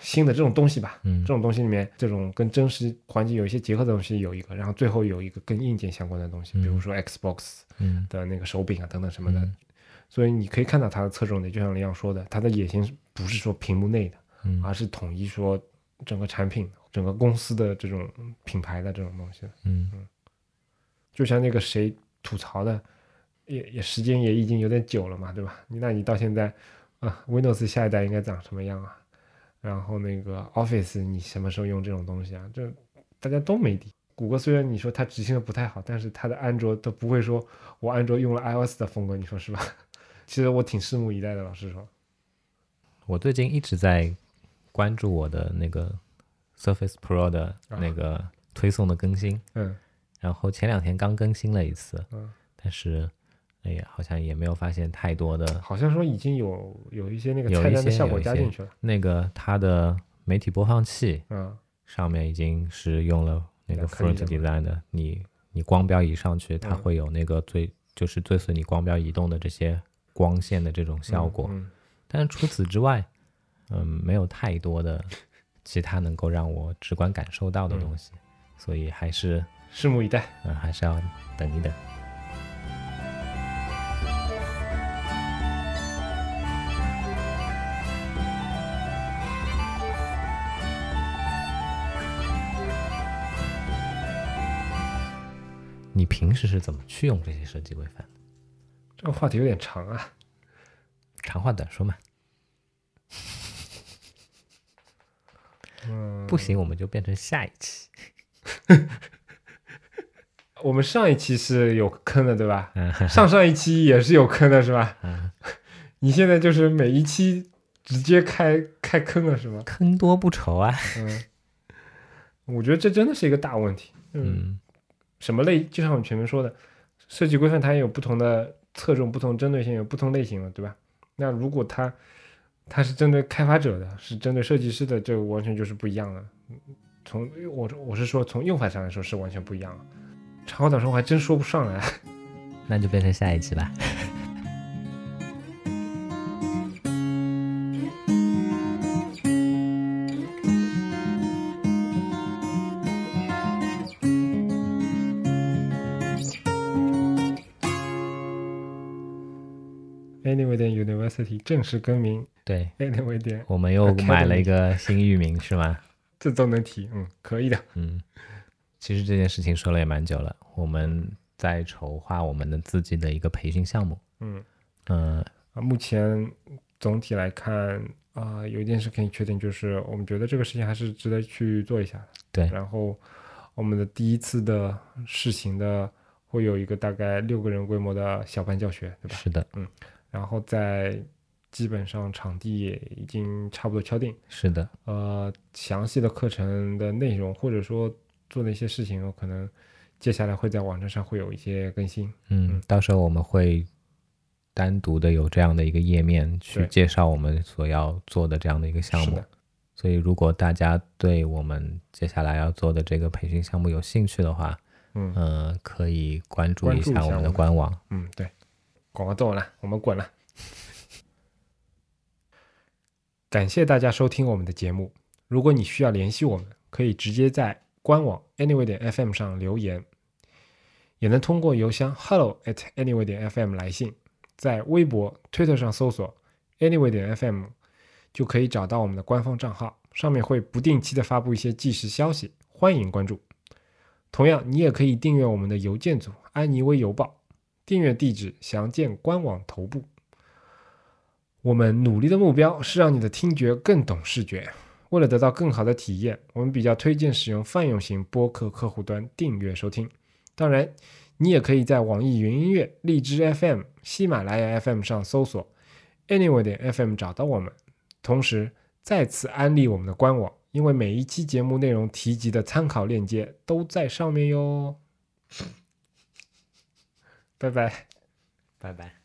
新的这种东西吧。嗯这种东西里面，这种跟真实环境有一些结合的东西有一个，然后最后有一个跟硬件相关的东西，比如说 Xbox 嗯的那个手柄啊等等什么的。嗯所以你可以看到它的侧重点，就像李阳说的，它的野心不是说屏幕内的，嗯而是统一说整个产品、整个公司的这种品牌的这种东西。嗯就像那个谁吐槽的，也也时间也已经有点久了嘛，对吧？你那你到现在啊，Windows 下一代应该长什么样啊？然后那个 Office 你什么时候用这种东西啊？这大家都没底。谷歌虽然你说它执行的不太好，但是它的安卓都不会说我安卓用了 iOS 的风格，你说是吧？其实我挺拭目以待的，老实说。我最近一直在关注我的那个 Surface Pro 的那个推送的更新，嗯然后前两天刚更新了一次，嗯，但是哎呀，好像也没有发现太多的好像说已经有有一些那个有一菜单的效果加进去了。那个它的媒体播放器嗯上面已经是用了那个 Front Design 的，你你光标移上去，它嗯会有那个最就是追随你光标移动的这些光线的这种效果。嗯但是除此之外，嗯，没有太多的其他能够让我直观感受到的东西，所以还是拭目以待。嗯还是要等一等。你平时是怎么去用这些设计规范的？这个话题有点长啊。长话短说嘛，嗯，不行我们就变成下一期。我们上一期是有坑的，对吧？嗯上上一期也是有坑的，是吧？嗯，你现在就是每一期直接开开坑了，是吗？坑多不愁啊。嗯，我觉得这真的是一个大问题。嗯，嗯什么类？就像我们前面说的，设计规范它也有不同的侧重、不同针对性，有不同类型的，对吧？那如果它它是针对开发者的，是针对设计师的，这个完全就是不一样的。从我我是说从用法上来说是完全不一样了。长话短说，我还真说不上来。那就变成下一期吧。Anyway 点 University 正式更名对，Anyway 点，我们又买了一个新域名是吗？这都能提，嗯，可以的。嗯，其实这件事情说了也蛮久了，我们在筹划我们的自己的一个培训项目。嗯，嗯、啊，目前总体来看啊、有一件事可以确定，就是我们觉得这个事情还是值得去做一下的。对然后我们的第一次的试行的会有一个大概六个人规模的小班教学，对吧？是的，然后在基本上场地也已经差不多敲定，是的，呃，详细的课程的内容或者说做的一些事情，有可能接下来会在网站上会有一些更新。嗯，嗯到时候我们会单独的有这样的一个页面去介绍我们所要做的这样的一个项目。所以，如果大家对我们接下来要做的这个培训项目有兴趣的话，嗯嗯、可以关注一下我们的官网。嗯，对，广告做完了，我们滚了。感谢大家收听我们的节目。如果你需要联系我们，可以直接在官网 anyway 点 fm 上留言，也能通过邮箱 hello at anyway 点 fm 来信，在微博、Twitter 上搜索 anyway 点 fm 就可以找到我们的官方账号，上面会不定期的发布一些即时消息，欢迎关注。同样，你也可以订阅我们的邮件组安妮微邮报，订阅地址详见官网头部。我们努力的目标是让你的听觉更懂视觉。为了得到更好的体验，我们比较推荐使用泛用型播客客户端订阅收听。当然，你也可以在网易云音乐、荔枝 FM、喜马拉雅 FM 上搜索 Anyway 点 FM 找到我们。同时，再次安利我们的官网，因为每一期节目内容提及的参考链接都在上面哟。拜拜。拜拜。